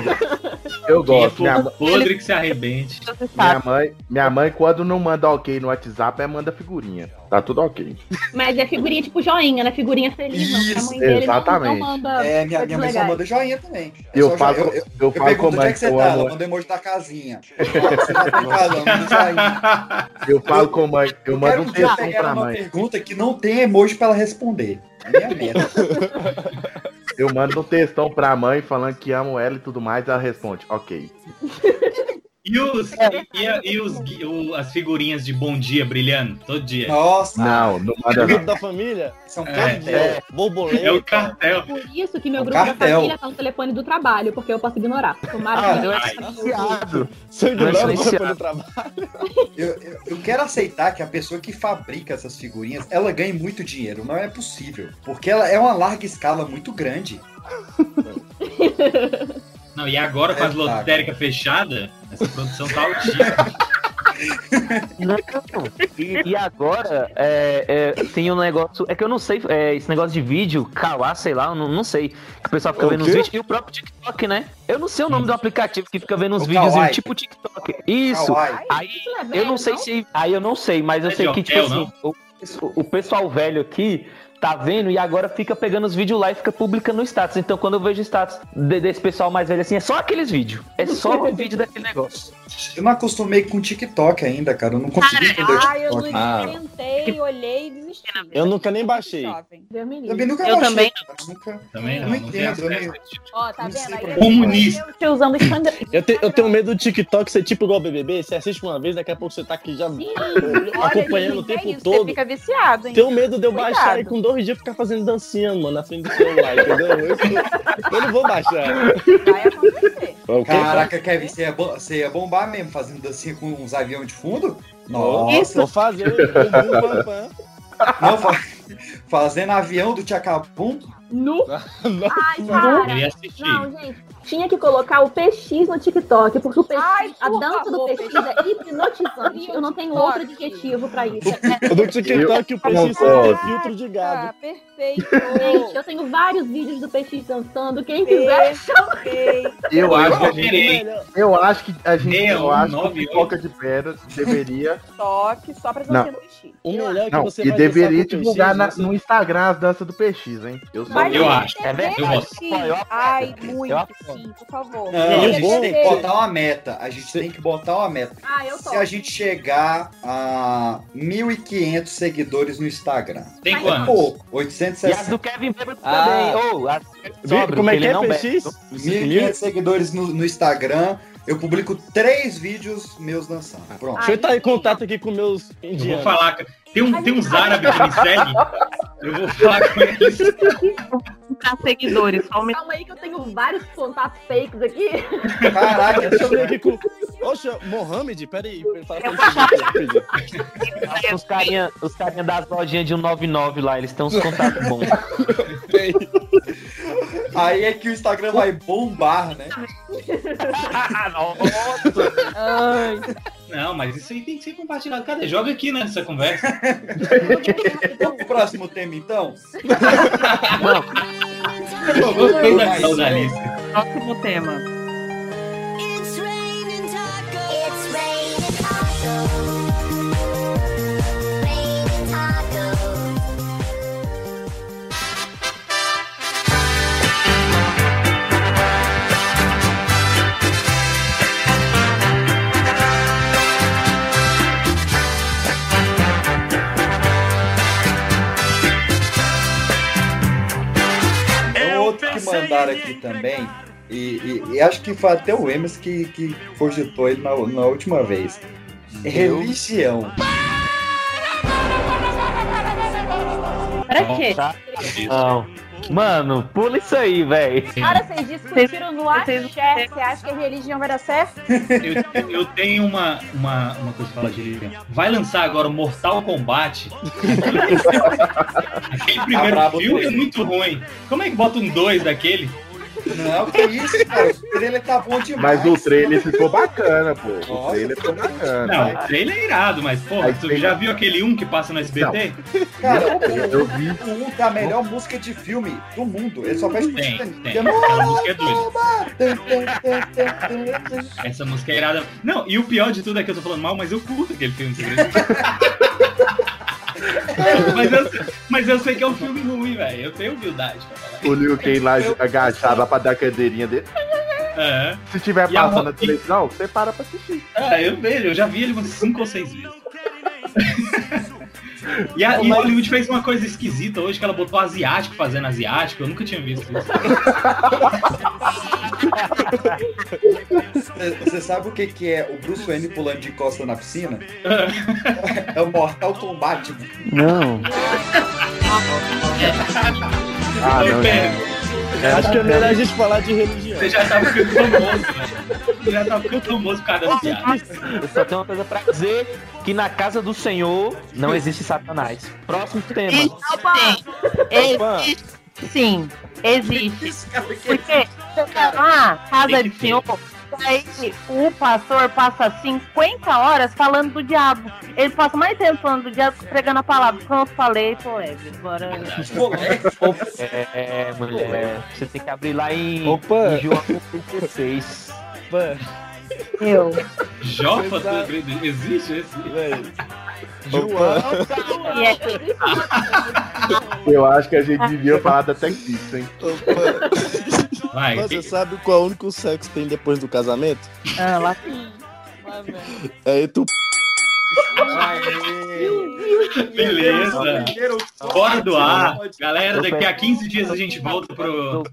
eu quem é gosto. Minha, podre que se arrebente. minha mãe, minha mãe, quando não manda ok no WhatsApp, é manda figurinha. Tá tudo ok. Mas é figurinha tipo joinha, né? Figurinha feliz. Isso, a dele não- exatamente. Não, manda É, minha, minha mãe só manda joinha também. É Eu falo, jo- eu, eu, eu eu falo pergunto com onde mãe é que você eu tá, ela manda emoji da casinha. Joinha. Eu falo com mãe, eu Eu mando quero um pegar pra uma mãe. pergunta que não tem emoji pra ela responder. É minha meta. Eu mando um textão pra mãe falando que amo ela e tudo mais, ela responde, ok. E, os, e, a- e os, o- as figurinhas de bom dia brilhando todo dia? Nossa, Não, não manda Grupo da família? são É, Todo dia. Borboleta. É o cartel. Por isso que meu O grupo da cartel. família tá no telefone do trabalho, porque eu posso ignorar. Tomara Ah, que eu é silenciado. Mas bravo silenciado. pelo trabalho. Eu, eu, eu quero aceitar que a pessoa que fabrica essas figurinhas, ela ganha muito dinheiro. Não é possível. Porque ela é uma larga escala muito grande. Não, e agora com as É, lotéricas fechadas, essa produção tá altíssima. Não, e, e agora é, é, tem um negócio. É que eu não sei, é, esse negócio de vídeo, Kawá, sei lá, eu não, não sei. Que o pessoal fica O vendo os quê? vídeos. E o próprio TikTok, né? Eu não sei o nome do aplicativo que fica vendo os O vídeos Kawaii. tipo TikTok. Isso. Kawaii. Aí é eu não sei se. Aí eu não sei, mas eu É sei que, tipo assim, o, o pessoal velho aqui. Tá vendo? E agora fica pegando os vídeos lá e fica publicando no status. Então, quando eu vejo status de- desse pessoal mais velho assim, é só aqueles vídeos. É só o vídeo daquele negócio. Eu não acostumei com TikTok ainda, cara. Eu não consegui entender o eu não TikTok. Ah. experimentei, olhei e desisti. Eu nunca nem baixei. Também nunca Eu baixei, também. Nunca... Também Eu não, não não entendo, eu tipo. Ó, tá Não vendo? sei Aí como- eu- Comunista. Eu usando. Eu, te- eu tenho medo do TikTok ser tipo igual o BBB. Você assiste uma vez, daqui a pouco você tá aqui já acompanhando o gente, é tempo isso, todo. Você fica viciado, hein? Tenho medo de eu Cuidado. baixar e com dois dias ficar fazendo dancinha, mano, na frente do celular, entendeu? Eu, eu não vou baixar. Vai acontecer. Caraca, Kevin, você ia, você ia bombar mesmo fazendo dancinha com uns aviões de fundo? Nossa, Vou fazer. Não, fa- fazendo avião do Tchacabum? Nu. Ai, Eu cara. queria assistir. Não, gente. Tinha que colocar o PX no TikTok, porque o PX, Ai, a dança do favor, PX é hipnotizante. Eu não tenho outro adjetivo pra isso. O do TikTok, o PX tem filtro de Ah, gado. perfeito. Gente, eu tenho vários vídeos do PX dançando. Quem quiser, Perfeito. Eu acho que a Eu gente, eu acho que a gente, eu acho que nove, o Pipoca de Pedra deveria, Toque só pra Não. você assistir. O melhor é que não, você e vai deveria divulgar PX, na- no Instagram as danças do PX, hein? Eu sou Mas Eu não acho. É verdade. Eu. PX. Eu. Ai, Eu muito por favor. Não, a gente bom- tem que botar uma meta. A gente tem que botar uma meta. Ah, eu Se a gente chegar a 1.500 seguidores no Instagram. Tem Ai, É quantos? pouco. E as 860. do Kevin Bêbado Ah. também. Ou as sobre, Como é que é, não PX? bebe. 1.500 seguidores no, no Instagram. Eu publico três vídeos meus dançando. Pronto. Deixa eu entrar em contato aqui com meus Eu vou indianos. falar. Tem, um, tem uns árabes que me seguem. Eu vou falar com eles. Pra seguidores. Calma aí que eu tenho vários contatos fakes aqui. Caraca, Deixa eu ver aqui com. Oxa, Mohamed, peraí. Rapidinho. Os carinha, os carinha das lojinhas de 199 lá, eles têm uns contatos bons. aí é que o Instagram vai bombar, né? Nossa! Ai, Não, mas isso aí tem que ser compartilhado. Cadê? Joga aqui né, nessa conversa. Vamos pro próximo tema, então? Eu gostei da, da lista. Próximo tema. Tem outro que mandaram aqui também, e, e- e acho que foi até o Emerson que, que cogitou ele na, na última vez. Religião. Pra quê? Não. Mano, pula isso aí, velho. Cara, vocês discutiram no axé. Você acha que a religião vai dar certo? Eu, eu tenho uma, uma, uma coisa pra falar de religião. Vai lançar agora o Mortal Kombat. Aquele primeiro Tá filme é muito ruim. Como é que bota um 2 daquele? Não, que isso, cara. O trailer tá bom demais. Mas o trailer ficou bacana, pô. O trailer ficou bacana. Não, o trailer é irado, mas, porra, Aí tu tem- já viu aquele um que passa no SBT? Cara, Eu vi. o um tá a melhor música de filme do mundo. Ele só faz Tem, tem. Eu não- Aquela música é doida. Essa música é irada. Não, e o pior de tudo é que eu tô falando mal, mas eu curto aquele filme, você? mas, eu, mas eu sei que é um filme ruim, velho. Eu tenho humildade pra falar. O Liu Kang lá agachado lá pra dar a cadeirinha dele. É. Se tiver E a passando mo- na televisão, você para pra assistir. Ah, eu vejo, eu já vi ele umas 5 ou 6 vezes. E, a, e Hollywood fez uma coisa esquisita hoje que ela botou asiático fazendo asiático. Eu nunca tinha visto isso. Você- sabe o que, que é o Bruce Wayne pulando de costa na piscina? É o Mortal Kombat. Não. Ah, Oi, não, Pedro. Acho que é melhor a gente falar de religião. Você já tá ficando famoso, velho. Você já tá ficando famoso por causa das piadas. Eu só tenho uma coisa pra dizer: que na casa do Senhor não existe Satanás. Próximo tema. Existe, sim, existe. Porque lá, casa de senhor, aí o pastor passa 50 horas falando do diabo. Ele passa mais tempo falando do diabo que pregando a palavra. Pronto, falei, tô leve. É, é, mulher. Você tem que abrir lá em, Opa. em João 36. Eu. Jofa, existe esse? João. E é- Eu acho que a gente devia falar da Pix, hein? Vai, Mas que- você sabe qual é o único sexo que tem depois do casamento? Ah, lá É tu. Beleza. Bora do ar. Galera, daqui a 15 dias a gente volta pro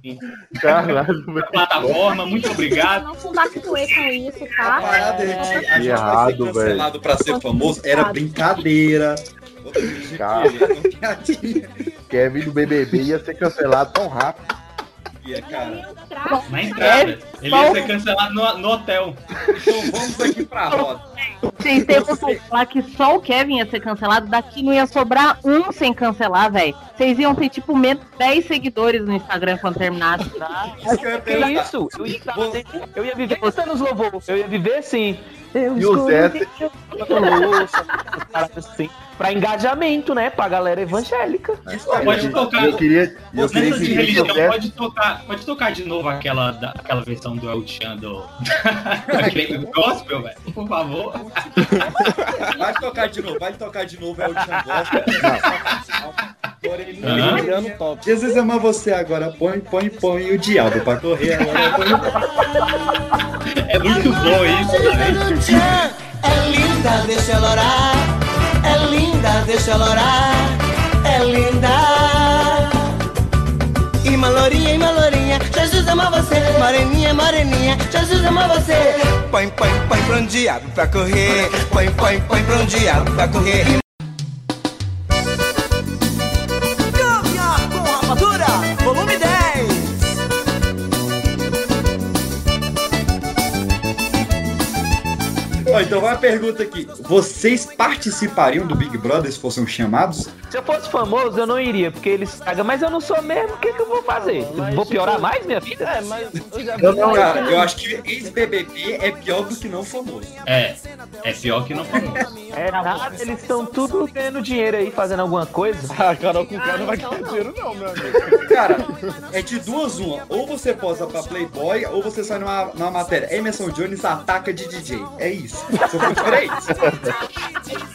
pra plataforma. Muito obrigado. Não compactuei com isso, A tá? parada é que a gente vai ser errado, cancelado pra ser famoso era brincadeira. Cara, Kevin do BBB ia ser cancelado tão rápido. Ia, cara. Na entrada. Ele ia ser cancelado no, no hotel. Então vamos aqui pra roda. Têm que falar que só o Kevin ia ser cancelado, daqui não ia sobrar um sem cancelar, velho. Vocês iam ter, tipo, menos 10 seguidores no Instagram quando terminasse. Tá? Isso que isso? Eu ia, eu ia viver cantando os louvor. Eu ia viver assim. Eu E o Zé, assim. Pra engajamento, né? Pra galera evangélica. Pode tocar. eu queria, eu queria de religião, pode tocar, pode tocar de novo aquela, da- aquela versão do El Chan do. aquele do gospel, velho. Por favor. Vai tocar de novo, vai tocar de novo, é o Tchan Gospel. Top. Jesus ama você agora, põe, põe, põe o diabo pra correr agora. Põe... É muito bom isso, velho. É linda, deixa ela orar. É linda, deixa ela orar. É linda. E malourinha, e malourinha, Jesus ama você. Moreninha, moreninha, Jesus ama você. Põe, põe, põe pra um diabo pra correr. Põe, põe, põe pra um diabo pra correr. Ó, então vai a pergunta aqui. Vocês participariam do Big Brother se fossem chamados? Se eu fosse famoso, eu não iria, porque eles pagam, mas eu não sou mesmo, o que, que eu vou fazer? vou piorar mais minha vida? É, mas eu já Eu não, cara, eu acho que ex-BBB é pior do que não famoso. É, é pior que não famoso. É nada, eles estão tudo ganhando dinheiro aí, fazendo alguma coisa. A Carol com cara não vai então ganhar dinheiro, não, meu amigo. Cara, é de duas uma. Ou você posa pra Playboy, ou você sai numa, numa matéria. Emerson Jones ataca de DJ. É isso. São diferentes.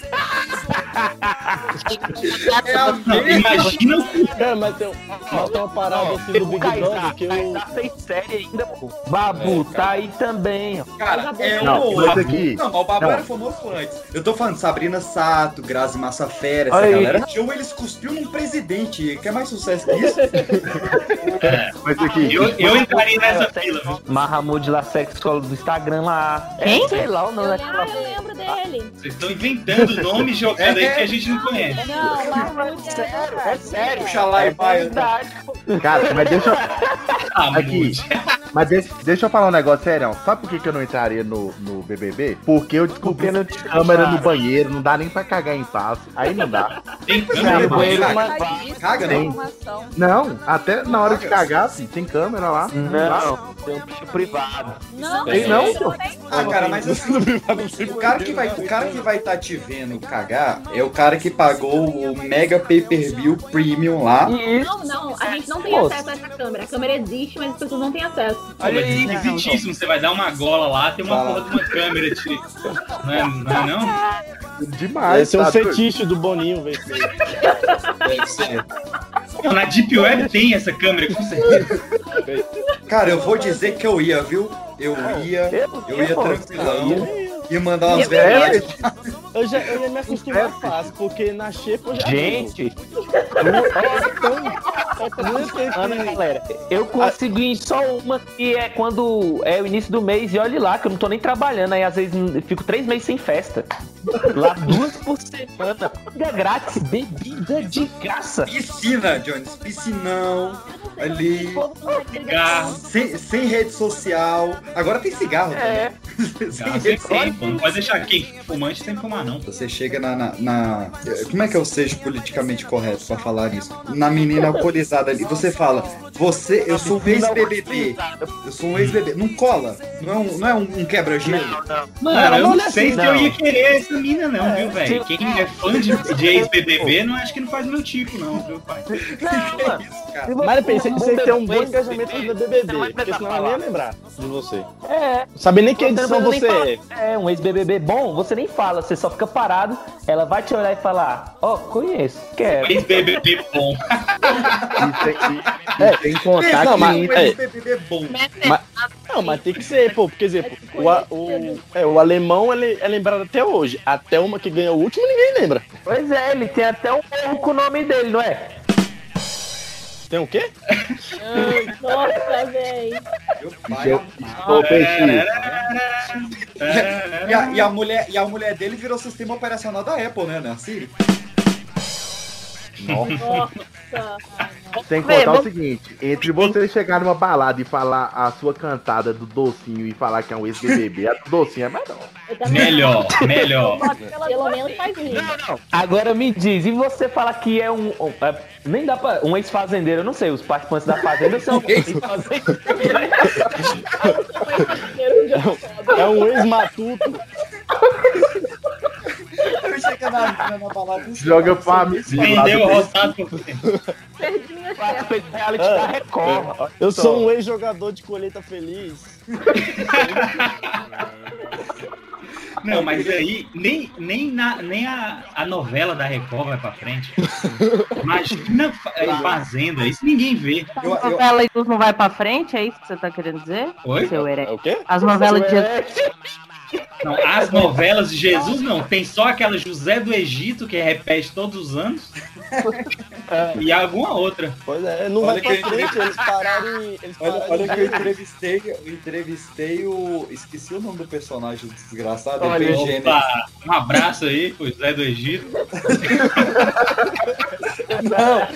É a. Imagina o Cara, mas tem, mas tem uma parada assim do Big Brother que eu. Kaysar fez série ainda, pô. Babu tá aí também, ó. Cara, é um Não, outro. aqui- Não, o Babu não. era famoso antes. Eu tô falando Sabrina Sato, Grazi Massafera, essa Aí. galera. Show eles cuspiu num presidente. Quer mais sucesso que isso? Mas aqui, Eu, eu entraria nessa fila. viu? Mahamud lá, sexólogo do Instagram lá. Quem? É, sei lá o nome Ah, daquela. eu lembro dele. Vocês estão inventando nomes jogando aí que a gente não conhece. Não, Mahmoud é É sério, Puxa lá e vai. verdade. cara, mas deixa eu. Ah, Aqui. Mas deixa, deixa eu falar um negócio sério. Sabe por que, que eu não entraria no, no BBB? Porque eu descobri Porque não tinha câmera no banheiro, não dá nem pra cagar em paz. Aí não dá. Tem Não, câmera no banheiro, Caga. mas- Caga, né? Não, até na hora de cagar, filho, tem câmera lá. Não, tem um bicho privado. Não, Tem não, pô. Ah, cara, mas assim, o cara que vai, o cara que vai estar te vendo cagar é o cara que pagou o Mega Pay-Per-View Premium lá. Não, não, a gente não tem acesso a essa câmera. A câmera existe, mas as pessoas não têm acesso. Pô, mas é esquisitíssimo. Você vai dar uma gola lá, tem uma Fala. porra de uma câmera. Te... Não é não? É não? Demais. Esse é um tá fetiche do Boninho, velho. Deve ser. Não, na Deep Web tem essa câmera, com certeza. Cara, eu vou dizer que eu ia, viu? Eu ia, eu ia tranquilão. Ia mandar umas verdades. Eu, já, eu ia me acostumar fácil, porque na Xepa eu já. Gente, Então, Ana, galera, eu consegui só uma que é quando é o início do mês e olhe lá, que eu não tô nem trabalhando, aí às vezes eu fico três meses sem festa. Lá duas por semana, comida grátis, bebida de graça. Piscina, Jones, piscinão. Ali, Cigarro. sem, sem rede social. Agora tem cigarro É, também. sem rede. Não pode deixar quem fumante sem fumar, não. Você chega na, na- na- Como é que eu seja politicamente correto pra falar isso? Na menina alcoolizada ali, você fala, você, eu sou um ex-BBB. Eu sou um ex-BBB. Não cola? Não é um, não é um, um quebra-gelo? Mano, eu não não é sei assim, se eu ia querer essa mina, não, viu, velho? sim. Quem é fã de, de ex-BBB, não acho que não faz meu tipo, não, viu, pai? não, mano. Cara, Mas pensei que você tem um bom engajamento no BBB, porque senão eu nem ia lembrar de você. É, sabe nem que edição você é. É, um ex-BBB bom, você nem fala, você só fica parado, ela vai te olhar e falar, ó, conheço, quero. Ex-BBB bom. E sem, e- e sem contar Não, que mas- um ex-BBB bom. Não, mas tem que ser, pô, porque, exemplo, o, o, é, o alemão ele é lembrado até hoje. Até uma que ganhou o último, ninguém lembra. Pois é, ele tem até um morro com o nome dele, não é? Tem o quê? Nossa, véi. Meu pai. Ô, Peixe, E a, e a mulher, e a mulher dele virou sistema operacional da Apple, né? né? Siri. Nossa. Sem Vê, contar o vamos- seguinte, entre você chegar numa balada e falar a sua cantada do docinho e falar que é um ex-BBB, a do docinho é melhor. Melhor, melhor. Pelo menos faz isso. Agora me diz, e você fala que é um. um- é, nem dá pra. Um ex-fazendeiro, eu não sei, os participantes da fazenda são ex-fazendeiros. É um ex-matuto. Eu na, assim, Joga família. Vendeu o roçado por Perdi minha fez reality da Record. Eu sou um ex-jogador de colheita feliz. Não, mas aí nem, nem, na, nem a, a novela da Record vai pra frente. Imagina fa- eh, Fazenda, isso ninguém vê. Eu, A eu, novela Jesus não vai pra frente, é isso que você tá querendo dizer? Oi? Seu É o quê? As novelas de Jesus. Não, as novelas de Jesus não. Tem só aquela José do Egito que repete todos os anos. E alguma outra. Pois é, não Olha vai pra que- frente, eles pararam. Eles olha, pararam olha que eu entrevistei, eu entrevistei o. Esqueci o nome do personagem desgraçado, Olha. Opa, um abraço aí pro José do Egito. Não,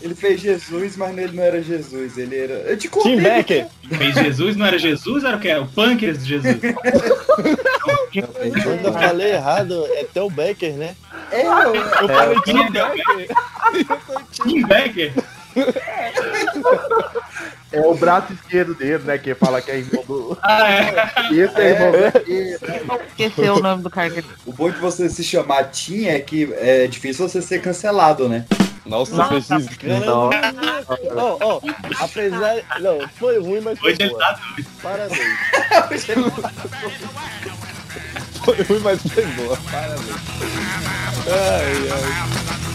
ele fez Jesus, mas ele não era Jesus, ele era. Eu te contei. Tim Becker. Fez Jesus, não era Jesus, era o que? Era o Punkers de Jesus. Eu ainda falei errado, é Theo Becker, né? É, eu, Eu falei Tim Tim Becker. Tim Becker. É o braço esquerdo dele, né? Que fala que é irmão do. Ah, é. Esse é irmão É. do. Esqueceu o nome do cara. O bom de você se chamar Tim é que é difícil você ser cancelado, né? Nossa, Nossa, Não. Ó, ó, apesar. Não, foi ruim, mas foi Hoje ele boa. tá doido. Parabéns. Foi ruim, mas foi boa. Parabéns. Ai, ai.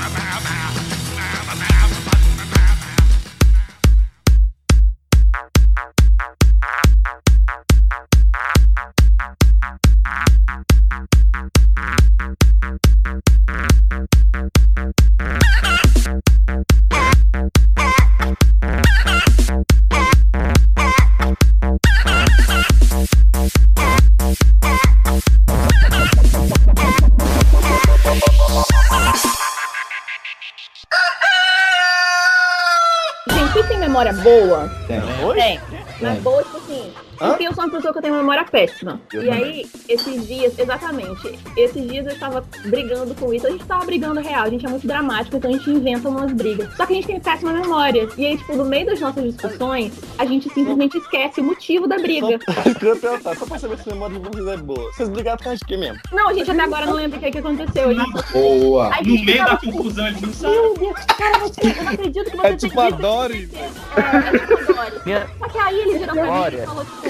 Memória boa? Tem. Tem. Mas boa, tipo assim. Porque eu sou uma pessoa que eu tenho uma memória péssima. Eu e também. aí, esses dias, exatamente, esses dias eu estava brigando com isso. A gente tava brigando real, a gente é muito dramático, então a gente inventa umas brigas. Só que a gente tem péssima memória. E aí, tipo, no meio das nossas discussões, a gente simplesmente esquece o motivo da briga. Só, eu queria perguntar, só pra saber se a memória de vocês é boa. Vocês brigaram por causa de quê mesmo? Não, a gente até agora não lembra o que, é que aconteceu. A gente... Boa. Aí, No meio da confusão, ele não sabe. Meu Deus, cara, você, eu não acredito que você É tipo tem a isso. Dory. É, é tipo a Dory. Só que aí ele virou pra mim Memória. e falou, tipo,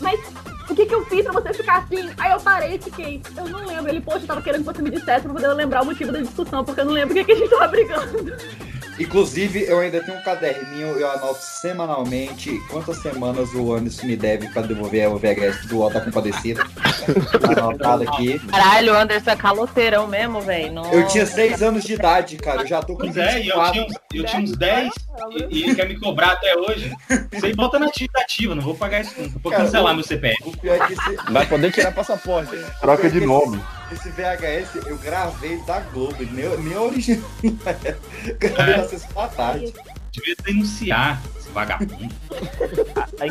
mas o que que eu fiz pra você ficar assim? Aí eu parei e fiquei, eu não lembro. Ele, poxa, eu tava querendo que você me dissesse pra poder lembrar o motivo da discussão, porque eu não lembro o que, que a gente tava brigando. Inclusive, eu ainda tenho um caderninho, eu anoto semanalmente quantas semanas o Anderson me deve pra devolver o VHS do Alta Compadecida. Tá anotado aqui. Caralho, o Anderson é caloteirão mesmo, velho. Eu tinha 6 anos de idade, cara. Eu já tô com Pois é, e eu 24. tinha, uns- eu tinha uns 10 e, e ele quer me cobrar até hoje. Isso aí bota na ativa, não vou pagar isso nunca. Vou Cara, cancelar meu CPF. É Vai poder tirar passaporte. hein? Troca de nome. Esse VHS eu gravei da Globo, nem, nem original. gravei na sessão da tarde. Devia denunciar vagabundo. Aí,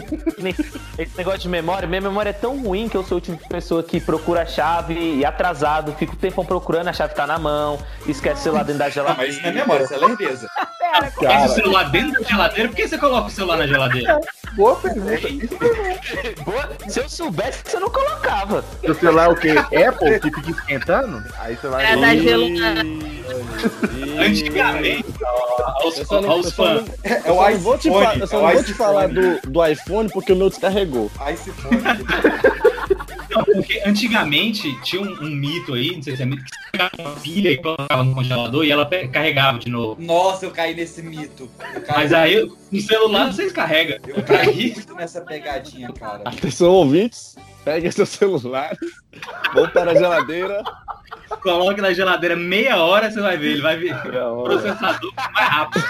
esse negócio de memória, minha memória é tão ruim que eu sou o tipo de pessoa que procura a chave e atrasado, fico o tempão procurando, a chave tá na mão, esquece o celular dentro da Não, geladeira. mas isso não é memória, isso é lerdeza. Mas o celular dentro da geladeira? Por que você coloca o celular na geladeira? Boa pergunta. Boa, Se eu soubesse, você não colocava. Seu celular é o quê? Apple que fica esquentando? Aí você vai. É da gelo Antigamente, aos, fãs. É, eu o iPhone, eu só é não vou te falar do, do iPhone porque o meu descarregou. iPhone. Não, porque antigamente tinha um, um mito aí, não sei se é mito, que você pegava uma pilha e colocava no congelador e ela carregava de novo. Nossa, eu caí nesse mito. Caí, Mas aí, no celular, vocês carregam. eu caí muito nessa pegadinha, cara. Atenção, ouvintes. Peguem seus celulares. Vão para a geladeira. Coloque na geladeira meia hora, você vai ver. Ele vai ver. O processador mais rápido.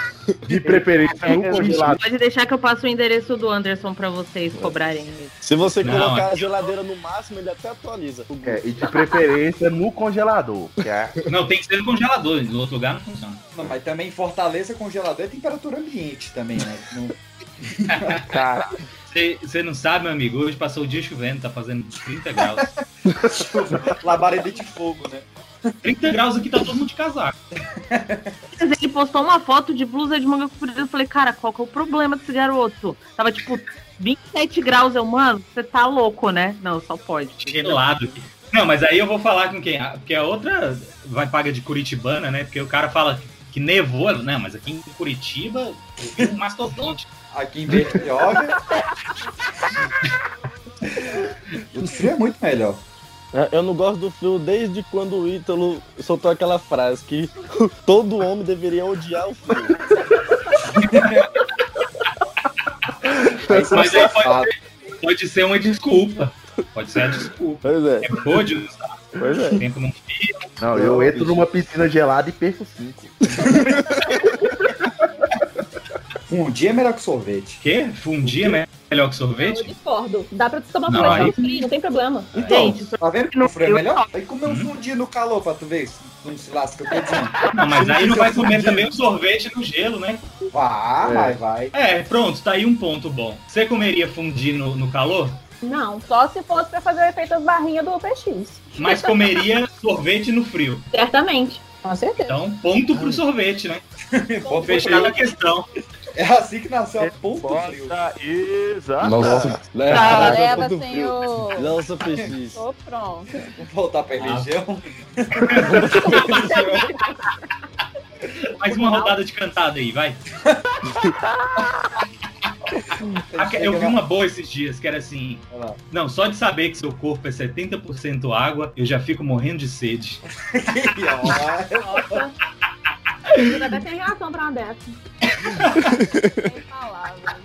De preferência no congelador. Pode deixar que eu passo o endereço do Anderson pra vocês cobrarem. Se você Não, colocar aqui- a geladeira no máximo, ele até atualiza. É, e de preferência no congelador. Que é Não, tem que ser no congelador. No outro lugar não funciona. Não, mas também Fortaleza congelador é temperatura ambiente também, né? Não- Cara, Você não sabe, meu amigo, hoje passou o dia chovendo, tá fazendo 30 graus. Labareda de fogo, né? 30 graus aqui tá todo mundo de casaco. Ele postou uma foto de blusa de manga comprida. Eu falei, cara, qual que é o problema desse garoto? Tava tipo 27 graus. Eu, mano, você tá louco, né? Não, só pode. gelado aqui. Não, mas aí eu vou falar com quem? Ah, Porque a outra vai paga de Curitibana, né? Porque o cara fala que nevou. Não, mas aqui em Curitiba eu vi um mastodonte. Aqui em Bertioga. o frio é muito melhor. É, Eu não gosto do frio desde quando o Ítalo soltou aquela frase que todo homem deveria odiar o frio. Mas aí pode, pode ser uma desculpa. Pode ser a desculpa. Pois é, É usar. Pois é. Tempo não não, eu entro numa piscina gelada e perco cinco. Um dia é melhor que sorvete. Quê? Fundir é melhor que Eu sorvete? discordo. Dá pra tu tomar Não, sorvete aí- no frio, não tem problema. Então, Gente, tá vendo que no o frio é melhor? Aí comer um Hum. fundir no calor pra tu ver se não se lasca todinho. Não, mas aí não vai comer também o sorvete no gelo, né? Vai, É. vai, vai. É, pronto, tá aí um ponto bom. Você comeria fundir no, no calor? Não, só se fosse pra fazer o efeito das barrinhas do PX. Mas comeria sorvete no frio. Certamente. Com certeza. Então, ponto pro sorvete, né? Bom, Fechada a questão. É assim que nasceu a ponto frio. Exato. Nossa, né? Tá, leva, ponto frio. senhor. Nossa, peixe. Tô pronto. Vamos voltar pra religião? Mais uma rodada de cantada aí, vai. Eu vi uma boa esses dias, que era assim. Não, só de saber que seu corpo é 70% água, eu já fico morrendo de sede. Nossa. Eu até tem reação pra uma dessa. Sem palavras.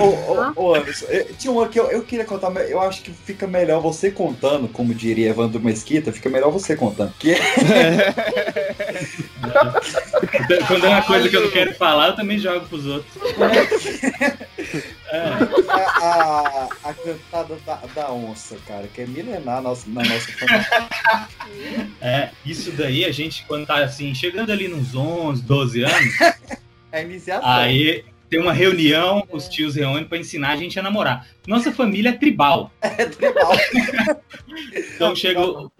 Ô, ô, tinha uma que eu, eu queria contar, mas eu acho que fica melhor você contando, como diria Evandro Mesquita, fica melhor você contando. Que Quando é uma coisa que eu não quero falar, eu também jogo pros outros. a, a, a cantada da, da onça, cara, que é milenar na nossa, na nossa família. É, isso daí a gente, quando tá assim, chegando ali nos 11, 12 anos, É iniciação. aí tem uma reunião, os tios reúnem pra ensinar a gente a namorar. Nossa família é tribal. É tribal. Então chega o-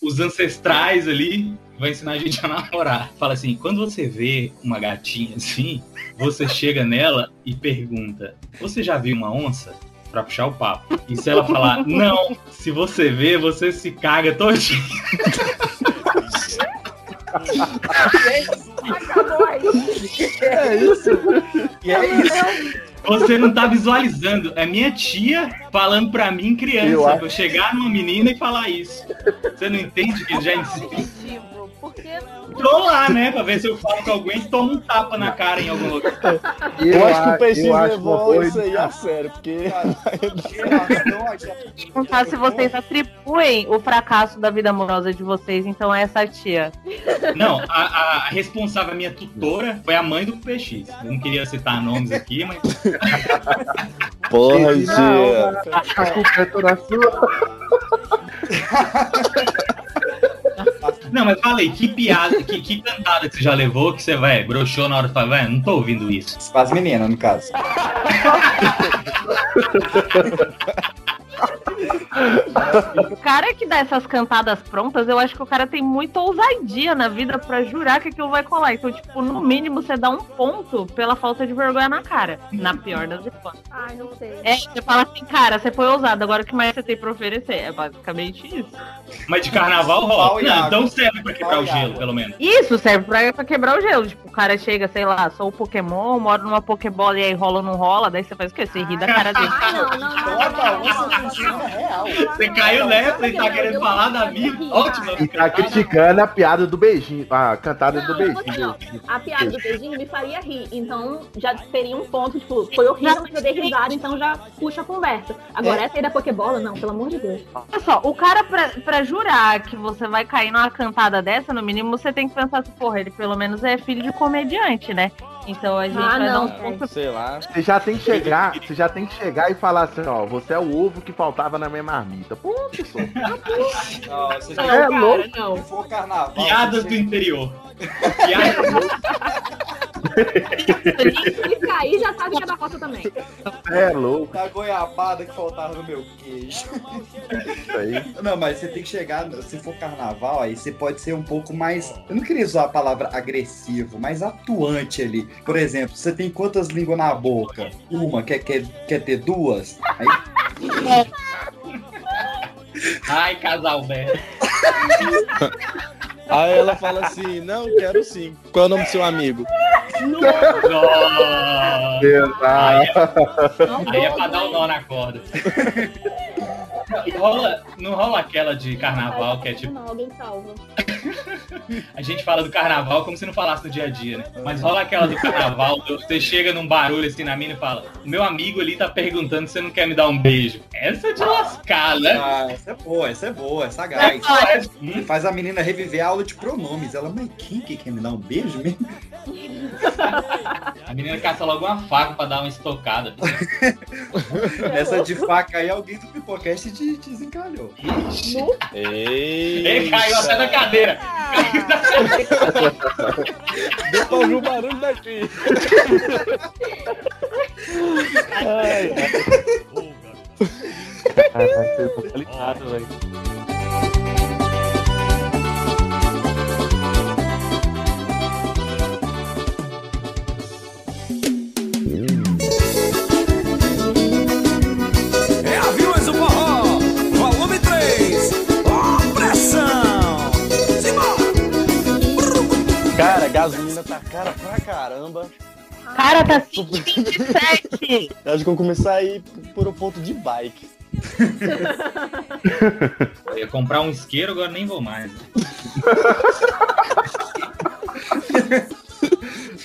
os ancestrais ali, vai ensinar a gente a namorar. Fala assim, quando você vê uma gatinha assim, você chega nela e pergunta, você já viu uma onça? Pra puxar o papo. E se ela falar, não, se você vê, você se caga todinho. Acabou aí. É isso. E é isso. Você não tá visualizando. É minha tia falando pra mim, criança, Eu pra eu chegar numa menina e falar isso. Você não entende que já ensina? Por que não? Tô lá, né? Pra ver se eu falo com alguém e tomo um tapa na cara em algum lugar. Eu, acho que o eu acho levou isso aí a sério, porque. Perguntar se vocês atribuem o fracasso da vida amorosa de vocês, então é essa tia. Não, a, a- responsável, a minha tutora, foi a mãe do PX. Eu não queria citar nomes aqui, mas. Porra, tia. A culpa é toda sua. Não, mas fala aí, que piada, que, que cantada que você já levou que você vai, broxou na hora de falar, vai, não tô ouvindo isso. Para as meninas, no caso. O cara que dá essas cantadas prontas, eu acho que o cara tem muita ousadia na vida pra jurar que aquilo vai colar. Então, tipo, no mínimo você dá um ponto pela falta de vergonha na cara. Na pior das hipóteses. Ai, não sei. É, você fala assim, cara, você foi ousado, agora o que mais você tem pra oferecer? É basicamente isso. Mas de carnaval rola. Não, então serve pra quebrar o gelo, pelo menos. Isso serve pra, pra quebrar o gelo. Tipo, o cara chega, sei lá, sou o Pokémon, moro numa Pokébola e aí rola ou não rola, daí você faz o quê? Você ri da cara dele. Você caiu nessa e tá querendo falar da minha. Ótima. E tá criticando a piada do beijinho, a cantada do beijinho. A piada do beijinho me faria rir. Então já teria um ponto, tipo, foi horrível, mas eu dei risada, então já puxa a conversa. Agora, essa aí da Pokébola, não, pelo amor de Deus. Olha só, o cara, pra, jurar que você vai cair numa cantada dessa, no mínimo, você tem que pensar assim, porra, ele pelo menos é filho de comediante, né? Então a gente Ah, vai dar não, uns pontos. Sei lá. Você já tem que chegar, você já tem que chegar e falar assim, ó, você é o ovo que faltava na minha marmita. Ponto, só. Não, você Não, já É cara, louco. não. se for carnaval. Piadas você do interior. Piadas Se cair, já sabe que é da roça também. É louco Da goiabada que faltava no meu queijo. isso aí. Não, mas você tem que chegar, se for carnaval, aí você pode ser um pouco mais. Eu não queria usar a palavra agressivo, mas atuante ali. Por exemplo, você tem quantas línguas na boca? Uma, quer, quer, quer ter duas? Aí, Ai, casal velho. Aí ela fala assim: Não, quero sim. Qual é o nome do seu amigo? Nossa. Exato. Aí é pra dar o nó na corda. Rola, não rola aquela de carnaval que é tipo. Não, alguém salva. A gente fala do carnaval como se não falasse no dia a dia, né? Mas rola aquela do carnaval, você chega num barulho assim na mina e fala: O meu amigo ali tá perguntando se você não quer me dar um beijo. Essa é de lascar, né? ah, essa é boa, essa é boa, essa gás. Hum, Faz a menina reviver a aula de pronomes. Ela, mas quem que quer me dar um beijo mesmo? A menina caça logo uma faca pra dar uma estocada. Essa de faca aí, alguém do Pipocast te desencalhou. Ei, Ele caiu até da cadeira. Deu pra ouvir o barulho daqui. Ai, vocês. Pressão! Cara, a gasolina tá cara pra caramba. Cara, tá 5,27. Acho que vou começar a ir por um ponto de bike. Eu ia comprar um isqueiro, agora nem vou mais.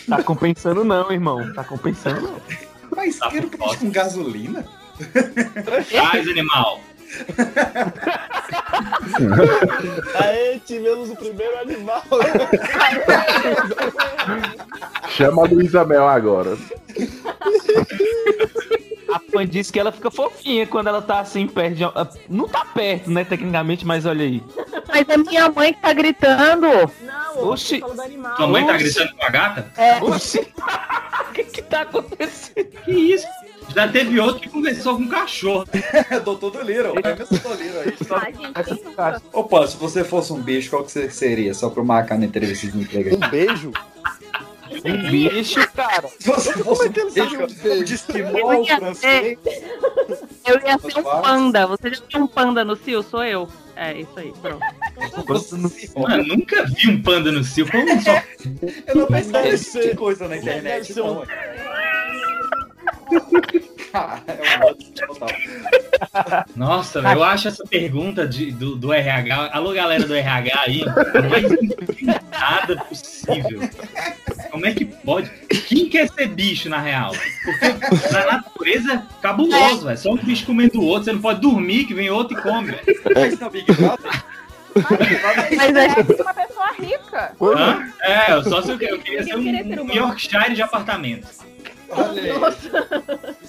Tá compensando não, irmão. Tá compensando não. Mas tá isqueiro tá com gasolina? Faz, animal. Aê, tivemos o primeiro animal. Chama a Luísa Mel agora. A fã disse que ela fica fofinha quando ela tá assim perto de... Não tá perto, né, tecnicamente, mas olha aí. Mas é minha mãe que tá gritando. Não, Oxi. você falou do animal. Tua mãe tá Oxi. gritando com a gata? É. Oxi. O que que tá acontecendo? Que isso? Já teve outro que conversou com um cachorro. É Doutor do Little. É Little aí. Nunca? Opa, se você fosse um bicho, qual que você seria? Só pro marcar na entrevista de emprego. Um beijo? Um bicho, cara. Se você fosse um bicho, um de esquimol, ia francês. Eu ia ser um panda. Você já viu um panda no cio? Sou eu. É, isso aí, pronto. Mano, nunca vi um panda no cio. Como só? Eu não pensava Deve nesse tipo de coisa na Deve internet, um- não. Nossa, velho, eu acho essa pergunta de, do, do RH. Alô, galera do RH aí, mais nada possível. Como é que pode? Quem quer ser bicho, na real? Porque na natureza é cabuloso, velho. Só um bicho comendo o outro, você não pode dormir que vem outro e come, velho. Mas não, Big Brother. Mas é- uma pessoa rica. Hã? É, eu só se eu, eu queria ser um, um. Yorkshire de apartamento. Olha aí.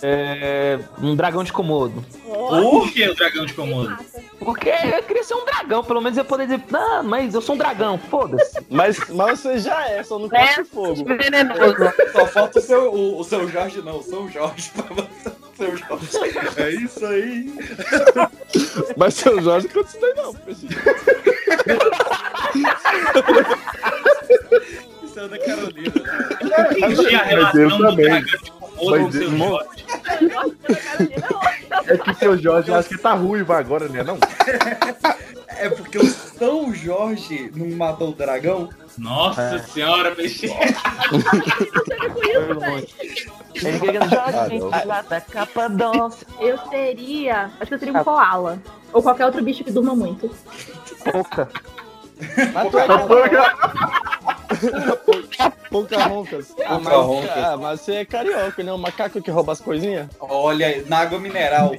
É, um dragão de Komodo. Por que o dragão de Komodo? Porque eu queria ser um dragão, pelo menos eu poder dizer, ah, mas eu sou um dragão, foda-se. Mas, mas você já é, só não gosta de fogo. venenoso. Só falta o seu, o, o seu Jorge, não, o São Jorge pra você. O seu Jorge. É isso aí. Mas seu Jorge não não. peixe. Isso é da Carolina. Entendi a Mas relação eu do também. dragão de Komodo com o Mas seu eu- Jorge. É que o seu Jorge acho que tá ruivo agora, né? Não? É porque o São Jorge não matou o dragão? Nossa senhora, peixe. Ah. Eu seria. Acho que eu seria um koala. Ou qualquer outro bicho que durma muito. Pouca. Mas tu é Pocahontas. Ah, mas, Pocahontas. ah, mas você é carioca, né? O macaco que rouba as coisinhas? Olha na água mineral.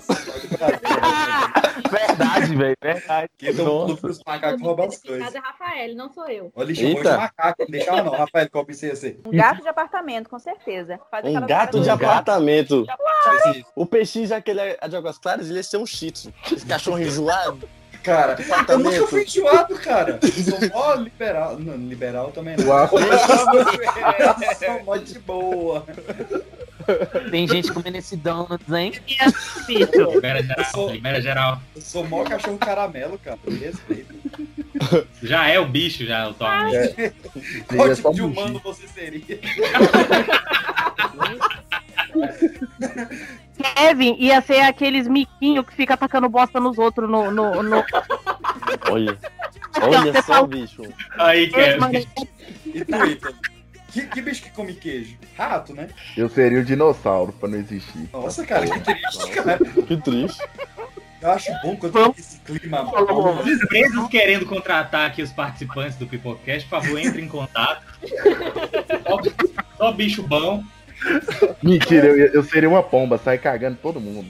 Verdade, velho, verdade. Que todo mundo pros macacos roubar as coisas. Casa é Rafael, não sou eu. Olha, ele chamou de macaco, não deixava não. Rafael, qual precisa ser? Um gato de apartamento, com certeza. Faz Um gato de apartamento. Específico. O peixinho, já que ele é de Águas Claras, ele ia ser um shih tzu. Esse cachorro enjoado. Cara, eu nunca fui enjoado, cara. Sou mó liberal. Não, liberal também não. Uau. Eu sou mó de boa. Tem gente comendo esse donuts, hein? Eu geral, sou- libera geral. Eu sou mó cachorro caramelo, cara. Me respeita. Já é o bicho, já, o Tom. É. Qual tipo de um humano você seria? Kevin ia ser aqueles miquinhos que fica atacando bosta nos outros no. no, no... Olha. Olha só, fala- bicho. Aí, Kevin. E tu, Ítalo? Que, que bicho que come queijo? Rato, né? Eu seria o dinossauro pra não existir. Nossa, cara, que triste, cara. Que triste. Eu acho bom quando tem esse clima. As empresas querendo contratar aqui os participantes do Pipocast, por favor, entre em contato. Só, só bicho bom. Mentira, eu, eu seria uma pomba, sai cagando todo mundo.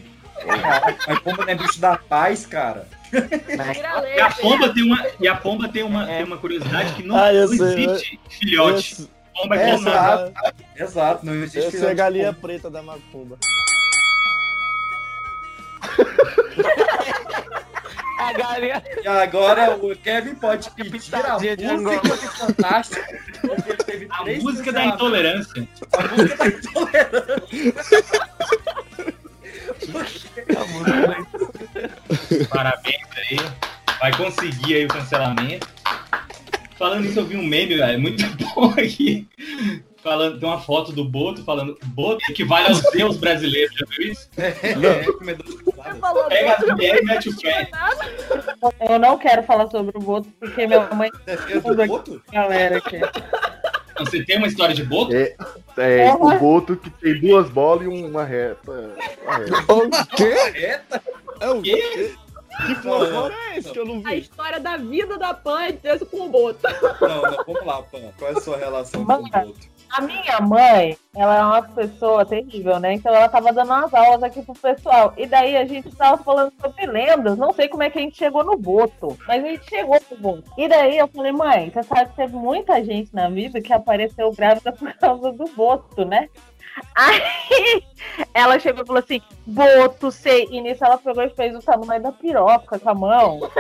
Mas como não é bicho da paz, cara. E a pomba tem uma, e a pomba tem uma, tem uma curiosidade que não, Ah, não sei, existe filhote. Esse- Pomba é Essa- clonada. Exato, não existe Essa é a filhote de galinha pomba. preta da macumba. A galinha. E agora o Kevin pode pedir a música teve A música da intolerância. A música da intolerância. Parabéns aí. Vai conseguir aí o cancelamento. Falando isso, eu vi um meme, velho, muito bom aqui. Falando, tem uma foto do Boto falando Boto equivale aos deus brasileiros, já viu isso? É, salada. Falou Pega as mulheres e mete o pé. Eu não quero falar sobre o voto, porque minha mãe Defesa do Boto? galera aqui. Não, Você tem uma história de boto? É, é o boto que tem duas bolas e uma reta. Uma reta. O quê? Reta? É o quê? Que folclore é esse que eu não A vi? história da vida da Pan é desse com o Boto. Não, não, vamos lá, Pan. Qual é a sua relação com o boto? A minha mãe, ela é uma pessoa terrível, né? Então ela tava dando umas aulas aqui pro pessoal. E daí a gente tava falando sobre lendas. Não sei como é que a gente chegou no boto, mas a gente chegou no boto. E daí eu falei, mãe, você sabe que teve muita gente na vida que apareceu grávida por causa do boto, né? Aí ela chegou e falou assim, boto, sei. E nisso ela pegou e fez o tamanho da piroca com a mão.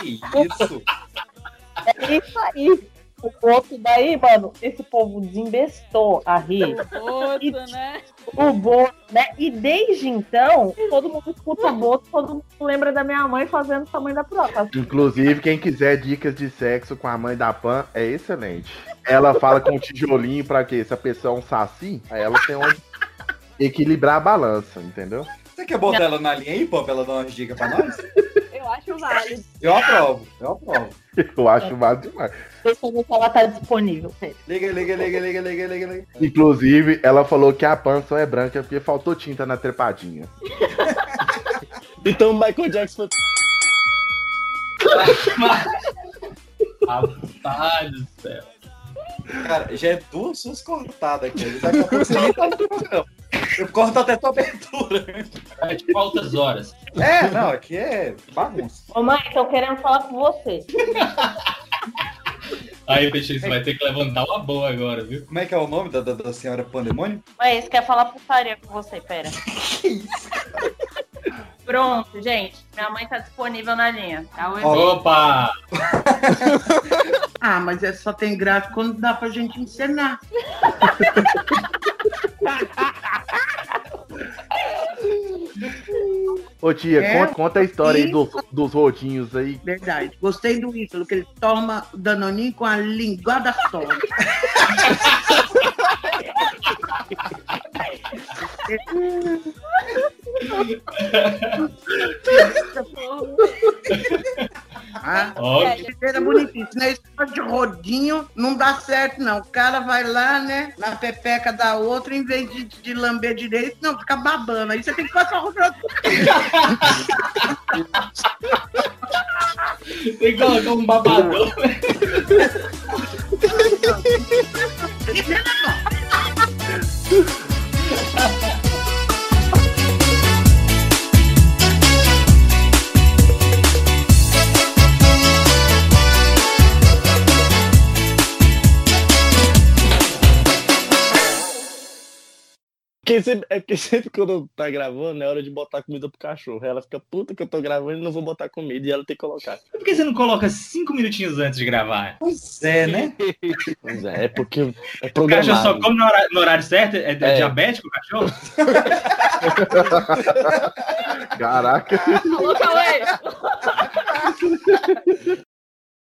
Que isso? É isso aí. O boto daí, mano, esse povo desembestou a rir. Boto, né? O boto, né? E desde então, todo mundo escuta o boto, todo mundo lembra da minha mãe fazendo o tamanho da piroca. Inclusive, quem quiser dicas de sexo com a mãe da Pan é excelente. Ela fala com o tijolinho pra quê? Se a pessoa é um saci, aí ela tem onde equilibrar a balança, entendeu? Você quer botar ela na linha aí, Pan, pra ela dar umas dicas pra nós? Eu acho válido. Eu aprovo, eu aprovo. Eu acho massa demais. Deixa eu ver se ela tá disponível. Liga, liga, liga, liga, liga, liga, liga. Inclusive, ela falou que a Pan só é branca porque faltou tinta na trepadinha. Então o Michael Jackson Rapaz do céu. Cara, já é duas suas cortadas aqui. Daqui a pouco você nem tá no programa. Eu corto até tua abertura. É tipo altas horas. É, não, aqui é bagunça. Ô mãe, tô querendo falar com você. Aí, Peixe, você vai ter que levantar uma boa agora, viu? Como é que é o nome da, da, da senhora Pandemônio? Mãe, você quer falar putaria com você, pera. Pronto, gente. Minha mãe tá disponível na linha. Tá Opa! Ah, mas é só tem gráfico quando dá pra gente encenar. Ô tia, É? conta, conta a história aí Isso. dos, dos rodinhos aí. Verdade. Gostei do Ítalo, que ele toma danoninho com a linguada só. Ah, Óbvio. Era bonitinho. Negócio de rodinho não dá certo, não. O cara vai lá, né, na pepeca da outra, em vez de, de lamber direito, não, fica babando. Aí você tem que passar o. Tem que colocar um babadão. Porque sempre, é porque sempre quando tá gravando é hora de botar comida pro cachorro. Ela fica puta que eu tô gravando e não vou botar comida e ela tem que colocar. Por que você não coloca cinco minutinhos antes de gravar? Pois é, né? Pois é, é porque é O cachorro só come no horário, no horário certo? É, É. diabético o cachorro? Caraca. Alô, Cauê!